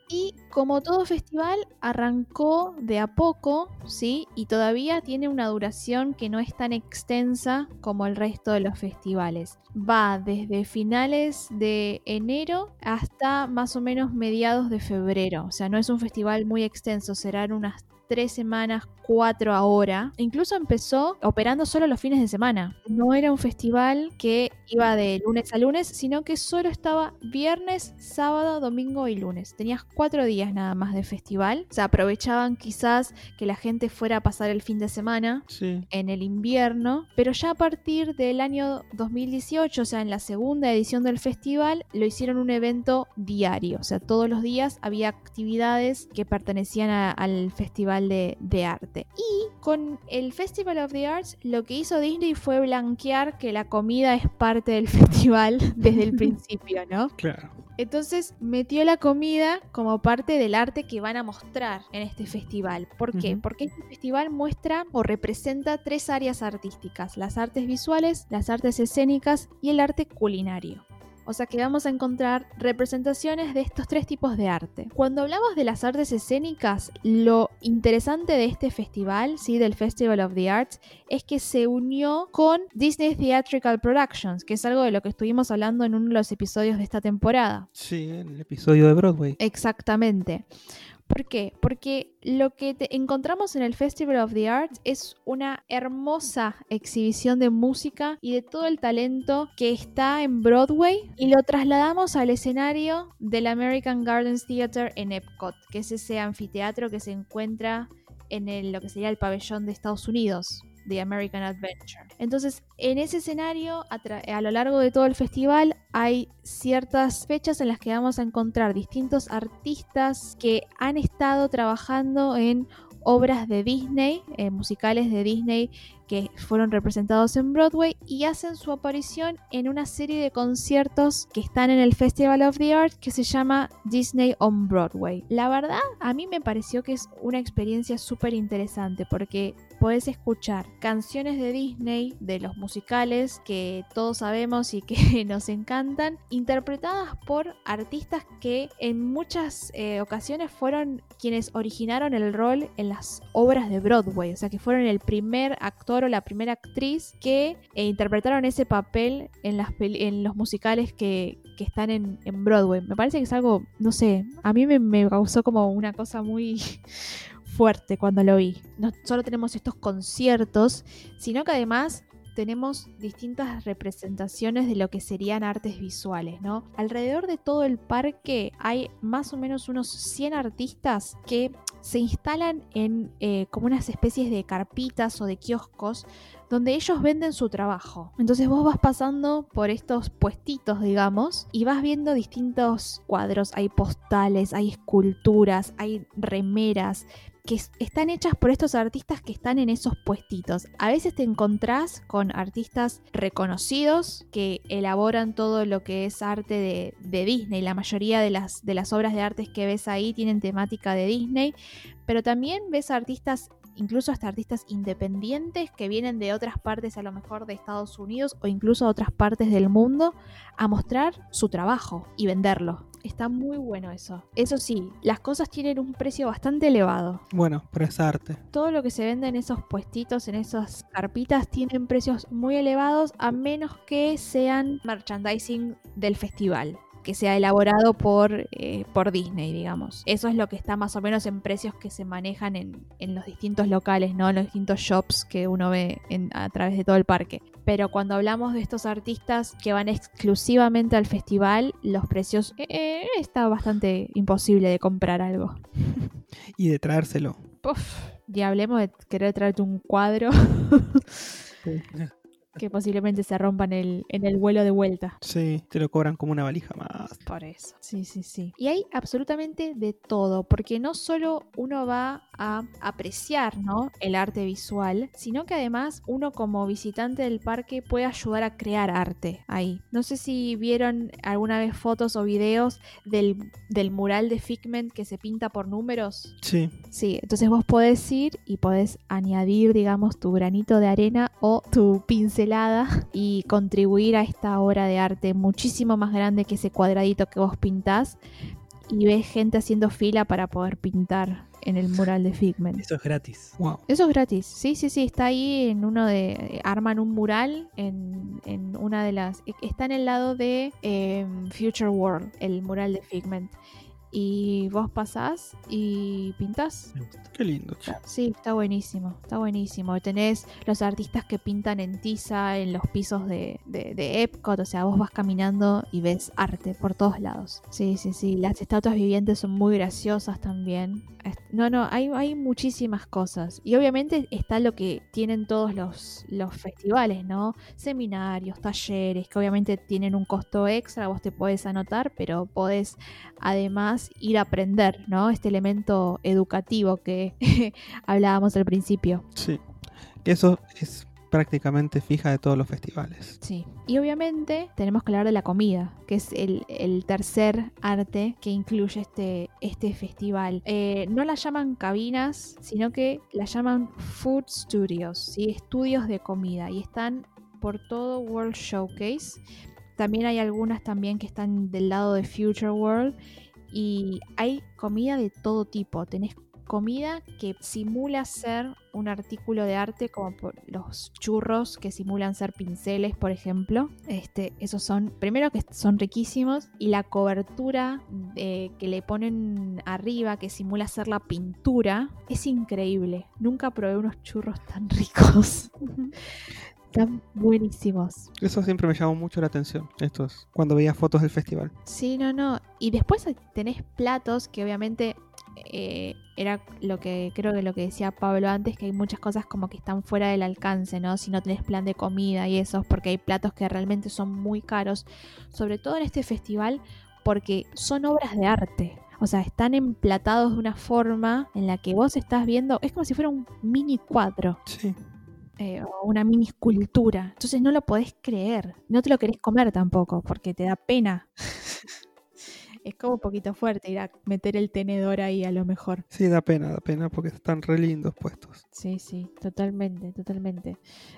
Y como todo festival, arrancó de a poco, ¿sí? Y todavía tiene una duración que no es tan extensa como el resto de los festivales. Va desde finales de enero hasta más o menos mediados de febrero. O sea, no es un festival muy extenso, serán unas tres semanas, cuatro ahora. Incluso empezó operando solo los fines de semana. No era un festival que iba de lunes a lunes, sino que solo estaba viernes, sábado, domingo y lunes. Tenías cuatro días nada más de festival. O sea, aprovechaban quizás que la gente fuera a pasar el fin de semana Sí. en el invierno, pero ya a partir del año 2018, o sea, en la segunda edición del festival, lo hicieron un evento diario, o sea, todos los días había actividades que pertenecían a- al festival de, de arte. Y con el Festival of the Arts, lo que hizo Disney fue blanquear que la comida es parte del festival desde el principio, ¿no? Claro. Entonces metió la comida como parte del arte que van a mostrar en este festival. ¿Por qué? Porque este festival muestra o representa tres áreas artísticas, las artes visuales, las artes escénicas y el arte culinario. O sea que vamos a encontrar representaciones de estos tres tipos de arte. Cuando hablamos de las artes escénicas, lo interesante de este festival, ¿sí? del Festival of the Arts, es que se unió con Disney Theatrical Productions, que es algo de lo que estuvimos hablando en uno de los episodios de esta temporada. Sí, en el episodio de Broadway. Exactamente. ¿Por qué? Porque lo que te- encontramos en el Festival of the Arts es una hermosa exhibición de música y de todo el talento que está en Broadway y lo trasladamos al escenario del American Gardens Theater en Epcot, que es ese anfiteatro que se encuentra en lo que sería el pabellón de Estados Unidos. The American Adventure. Entonces, en ese escenario, a, lo largo de todo el festival, hay ciertas fechas en las que vamos a encontrar distintos artistas que han estado trabajando en obras de Disney, eh, musicales de Disney que fueron representados en Broadway y hacen su aparición en una serie de conciertos que están en el Festival of the Arts que se llama Disney on Broadway. La verdad, a mí me pareció que es una experiencia súper interesante porque podés escuchar canciones de Disney, de los musicales que todos sabemos y que nos encantan, interpretadas por artistas que en muchas eh, ocasiones fueron quienes originaron el rol en las obras de Broadway, o sea que fueron el primer actor o la primera actriz que eh, interpretaron ese papel en, las en los musicales que, están en, Broadway. Me parece que es algo, no sé, a mí me causó como una cosa muy fuerte cuando lo vi. No solo tenemos estos conciertos, sino que además tenemos distintas representaciones de lo que serían artes visuales, ¿no? Alrededor de todo el parque hay más o menos unos 100 artistas que se instalan en eh, como unas especies de carpitas o de kioscos donde ellos venden su trabajo. Entonces vos vas pasando por estos puestitos, digamos, y vas viendo distintos cuadros. Hay postales, hay esculturas, hay remeras que es- están hechas por estos artistas que están en esos puestitos. A veces te encontrás con artistas reconocidos que elaboran todo lo que es arte de, Disney. La mayoría de las, de las obras de arte que ves ahí tienen temática de Disney, pero también ves artistas incluso hasta artistas independientes que vienen de otras partes, a lo mejor de Estados Unidos o incluso otras partes del mundo, a mostrar su trabajo y venderlo. Está muy bueno eso. Eso sí, las cosas tienen un precio bastante elevado. Bueno, pero es arte. Todo lo que se vende en esos puestitos, en esas carpitas, tienen precios muy elevados a menos que sean merchandising del festival que sea elaborado por, eh, por Disney, digamos. Eso es lo que está más o menos en precios que se manejan en, en los distintos locales, ¿no? En los distintos shops que uno ve en- a través de todo el parque. Pero cuando hablamos de estos artistas que van exclusivamente al festival, los precios eh, eh, está bastante imposible de comprar algo. Y de traérselo. Puf, y hablemos de querer traerte un cuadro Sí. Que posiblemente se rompa en el, en el vuelo de vuelta. Sí, te lo cobran como una valija más. Por eso. Sí, sí, sí. Y hay absolutamente de todo, porque no solo uno va a apreciar, ¿no? El arte visual, sino que además uno como visitante del parque puede ayudar a crear arte ahí. No sé si vieron alguna vez fotos o videos del, del mural de Figment que se pinta por números. Sí, Sí, entonces vos podés ir y podés añadir, digamos, tu granito de arena o tu y contribuir a esta obra de arte muchísimo más grande que ese cuadradito que vos pintás y ves gente haciendo fila para poder pintar en el mural de Figment. Eso es gratis. wow. Eso es gratis, sí, sí, sí, está ahí en uno de... Arman un mural en, en una de las... Está en el lado de eh, Future World, el mural de Figment. Y vos pasás y pintás. Qué lindo, che. Sí, está buenísimo, está buenísimo. Tenés los artistas que pintan en tiza en los pisos de, de, de Epcot, o sea, vos vas caminando y ves arte por todos lados. Sí, sí, sí, las estatuas vivientes son muy graciosas también. No, no, hay, hay muchísimas cosas. Y obviamente está lo que tienen todos los, los festivales, ¿no? Seminarios, talleres, que obviamente tienen un costo extra, vos te podés anotar, pero podés además ir a aprender, ¿no? Este elemento educativo que hablábamos al principio. Sí. Que eso es prácticamente fija de todos los festivales. Sí. Y obviamente tenemos que hablar de la comida, que es el, tercer arte que incluye este, este festival. Eh, no la llaman cabinas, sino que la llaman food studios, ¿sí? estudios de comida. Y están por todo World Showcase. También hay algunas también que están del lado de Future World. Y hay comida de todo tipo. Tenés comida que simula ser un artículo de arte, como por los churros que simulan ser pinceles, por ejemplo. Este, esos son, primero que son riquísimos, y la cobertura eh, que le ponen arriba, que simula ser la pintura, es increíble. Nunca probé unos churros tan ricos. Están buenísimos. Eso siempre me llamó mucho la atención. Esto es cuando veía fotos del festival. Sí, no, no. Y después tenés platos que obviamente eh, era lo que creo que lo que decía Pablo antes, que hay muchas cosas como que están fuera del alcance, ¿no? Si no tenés plan de comida y eso, porque hay platos que realmente son muy caros, sobre todo en este festival, porque son obras de arte. O sea, están emplatados de una forma en la que vos estás viendo, es como si fuera un mini cuadro Sí. eh, o una mini escultura. Entonces no lo podés creer. No te lo querés comer tampoco, porque te da pena. es como un poquito fuerte ir a meter el tenedor ahí a lo mejor. Sí, da pena, da pena porque están re lindos puestos. Sí, sí, totalmente, totalmente.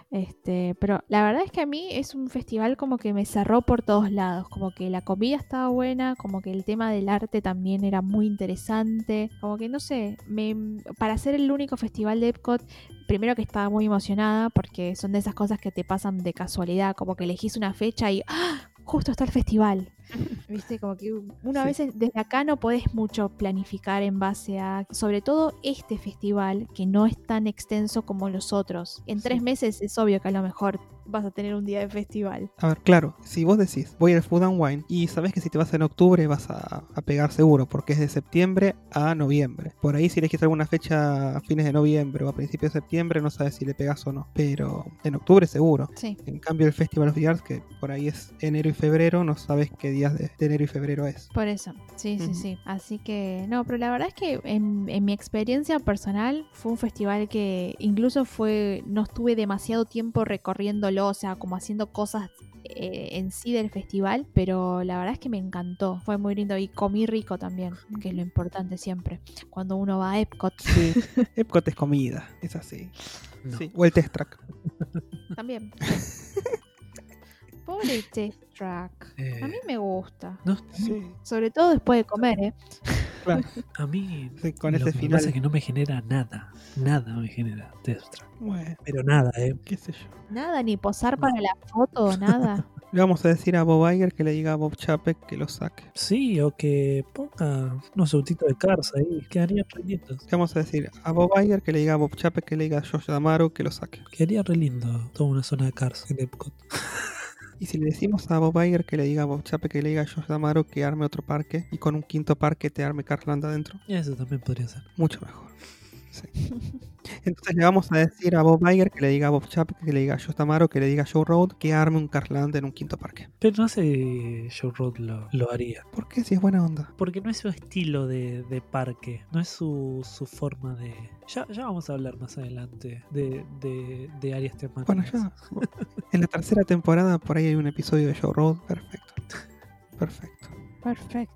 Este, pero la verdad es que a mí es un festival como que me cerró por todos lados, como que la comida estaba buena, como que el tema del arte también era muy interesante, como que no sé, me, para ser el único festival de Epcot, primero que estaba muy emocionada porque son de esas cosas que te pasan de casualidad, como que elegís una fecha y ¡ah! justo está el festival. Viste, como que una Sí. vez desde acá no podés mucho planificar en base a, sobre todo este festival, que no es tan extenso como los otros. En tres meses es obvio que a lo mejor vas a tener un día de festival. A ver, claro, si vos decís, voy al Food and Wine y sabés que si te vas en octubre vas a, a pegar seguro, porque es de septiembre a noviembre. Por ahí si elegís alguna fecha a fines de noviembre o a principios de septiembre no sabes si le pegas o no, pero en octubre seguro. Sí. En cambio el Festival of the Arts, que por ahí es enero y febrero, no sabes qué días de, de enero y febrero es. Por eso, sí, sí, sí. Así que, no, pero la verdad es que en, en mi experiencia personal fue un festival que incluso fue, no estuve demasiado tiempo recorriéndolo, o sea, como haciendo cosas eh, en sí del festival, pero la verdad es que me encantó, fue muy lindo y comí rico también, que es lo importante siempre, cuando uno va a Epcot. Sí, Epcot es comida, es así. No. Sí, o el Test Track. También. Pobre Test Track. Eh, A mí me gusta. no, Sí, Sobre todo después de comer, ¿eh? claro. a mí Sí, con lo ese que me final. pasa es que no me genera nada. Nada me genera Death. Bueno, Pero nada, ¿eh? qué sé yo. Nada, ni posar para la foto, nada. Le vamos a decir a Bob Iger que le diga a Bob Chapek que lo saque. Sí, o que ponga unos subtitos de Cars ahí. Quedaría re lindos. Le vamos a decir a Bob Iger que le diga a Bob Chapek que le diga a Josh Damaro que lo saque. Quedaría re lindo toda una zona de Cars en Epcot. Y si le decimos a Bob Iger que le diga a Bob Chapek que le diga a Josh Damaro que arme otro parque y con un quinto parque te arme Carland adentro, Eso también podría ser. mucho mejor. Sí. Entonces le vamos a decir a Bob Iger que le diga a Bob Chapek que le diga a Josh Damaro que le diga a Joe Road que arme un Carland en un quinto parque. Pero no sé si Joe Road lo, lo haría. ¿Por qué? Si es buena onda. Porque no es su estilo de, de parque. No es su, su forma de. Ya, ya vamos a hablar más adelante de, de, de áreas temáticas. Bueno, ya. En la tercera temporada por ahí hay un episodio de Joe Road. Perfecto. Perfecto. Perfecto.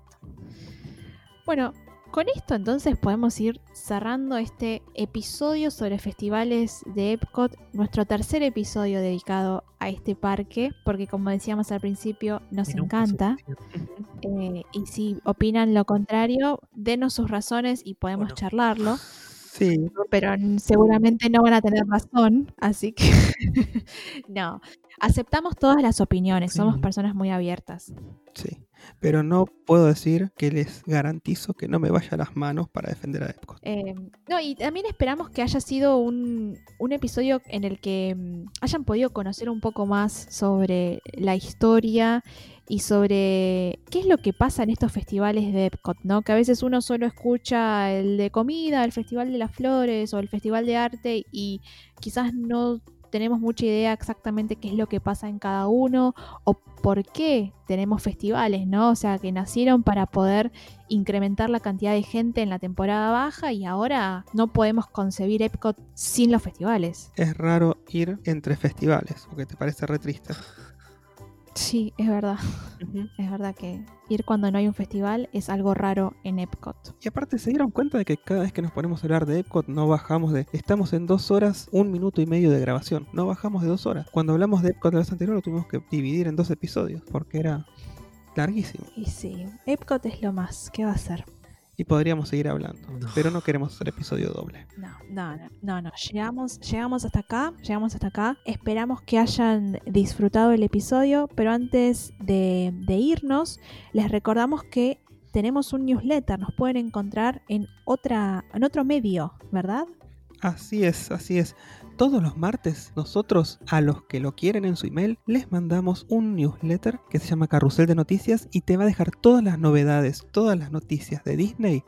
Bueno, con esto entonces podemos ir cerrando este episodio sobre festivales de Epcot, nuestro tercer episodio dedicado a este parque, porque como decíamos al principio, nos Y encanta. eh, y si opinan lo contrario, denos sus razones y podemos Bueno. charlarlo, Sí, pero seguramente no van a tener razón, así que no. Aceptamos todas las opiniones, somos personas muy abiertas. sí. Pero no puedo decir que les garantizo que no me vaya a las manos para defender a Epcot. Eh, no, y también esperamos que haya sido un, un episodio en el que mm, hayan podido conocer un poco más sobre la historia y sobre qué es lo que pasa en estos festivales de Epcot, ¿no? Que a veces uno solo escucha el de comida, el Festival de las Flores o el Festival de Arte y quizás no tenemos mucha idea exactamente qué es lo que pasa en cada uno o por qué tenemos festivales, ¿no? O sea, que nacieron para poder incrementar la cantidad de gente en la temporada baja y ahora no podemos concebir Epcot sin los festivales. Es raro ir entre festivales, porque te parece re triste. Sí, es verdad. Es verdad que ir cuando no hay un festival es algo raro en Epcot. Y aparte se dieron cuenta de que cada vez que nos ponemos a hablar de Epcot no bajamos de... Estamos en dos horas, un minuto y medio de grabación. No bajamos de dos horas. Cuando hablamos de Epcot la vez anterior lo tuvimos que dividir en dos episodios, porque era larguísimo. Y sí, Epcot es lo más. ¿Qué va a ser? Y podríamos seguir hablando, No. pero no queremos hacer episodio doble. No, no, no, no, no. Llegamos, llegamos hasta acá, llegamos hasta acá. Esperamos que hayan disfrutado el episodio, pero antes de, de irnos, les recordamos que tenemos un newsletter. Nos pueden encontrar en otra, en otro medio, ¿verdad? Así es, así es. Todos los martes nosotros a los que lo quieren en su email les mandamos un newsletter que se llama Carrusel de Noticias y te va a dejar todas las novedades, todas las noticias de Disney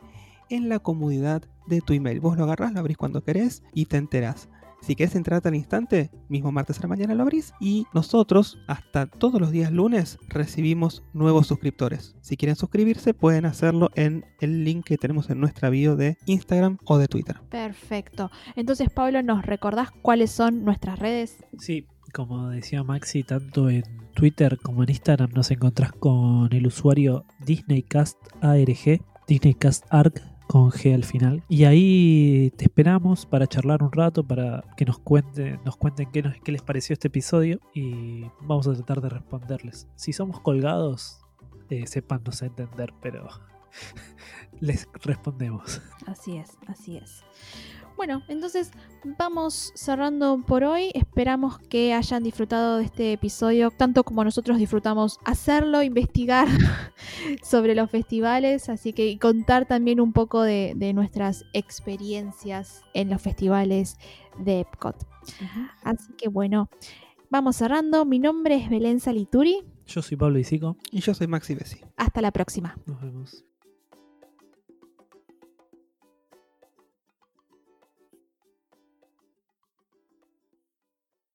en la comodidad de tu email. Vos lo agarrás, lo abrís cuando querés y te enterás. Si querés entrarte al instante, mismo martes a la mañana lo abrís y nosotros hasta todos los días lunes recibimos nuevos suscriptores. Si quieren suscribirse pueden hacerlo en el link que tenemos en nuestra bio de Instagram o de Twitter. Perfecto. Entonces, Pablo, ¿nos recordás cuáles son nuestras redes? Sí, como decía Maxi, tanto en Twitter como en Instagram nos encontrás con el usuario DisneyCastARG, DisneyCastArg con G al final. Y ahí te esperamos para charlar un rato, para que nos cuenten, nos cuenten qué, nos- les pareció este episodio y vamos a tratar de responderles. Si somos colgados, eh, a entender, pero les respondemos. Así es, así es. Bueno, entonces vamos cerrando por hoy. Esperamos que hayan disfrutado de este episodio, tanto como nosotros disfrutamos hacerlo, investigar sobre los festivales, así que y contar también un poco de, de nuestras experiencias en los festivales de Epcot. Así que bueno, vamos cerrando. Mi nombre es Belén Salituri. Yo soy Pablo Isico. Y yo soy Maxi Bessi. Hasta la próxima. Nos vemos.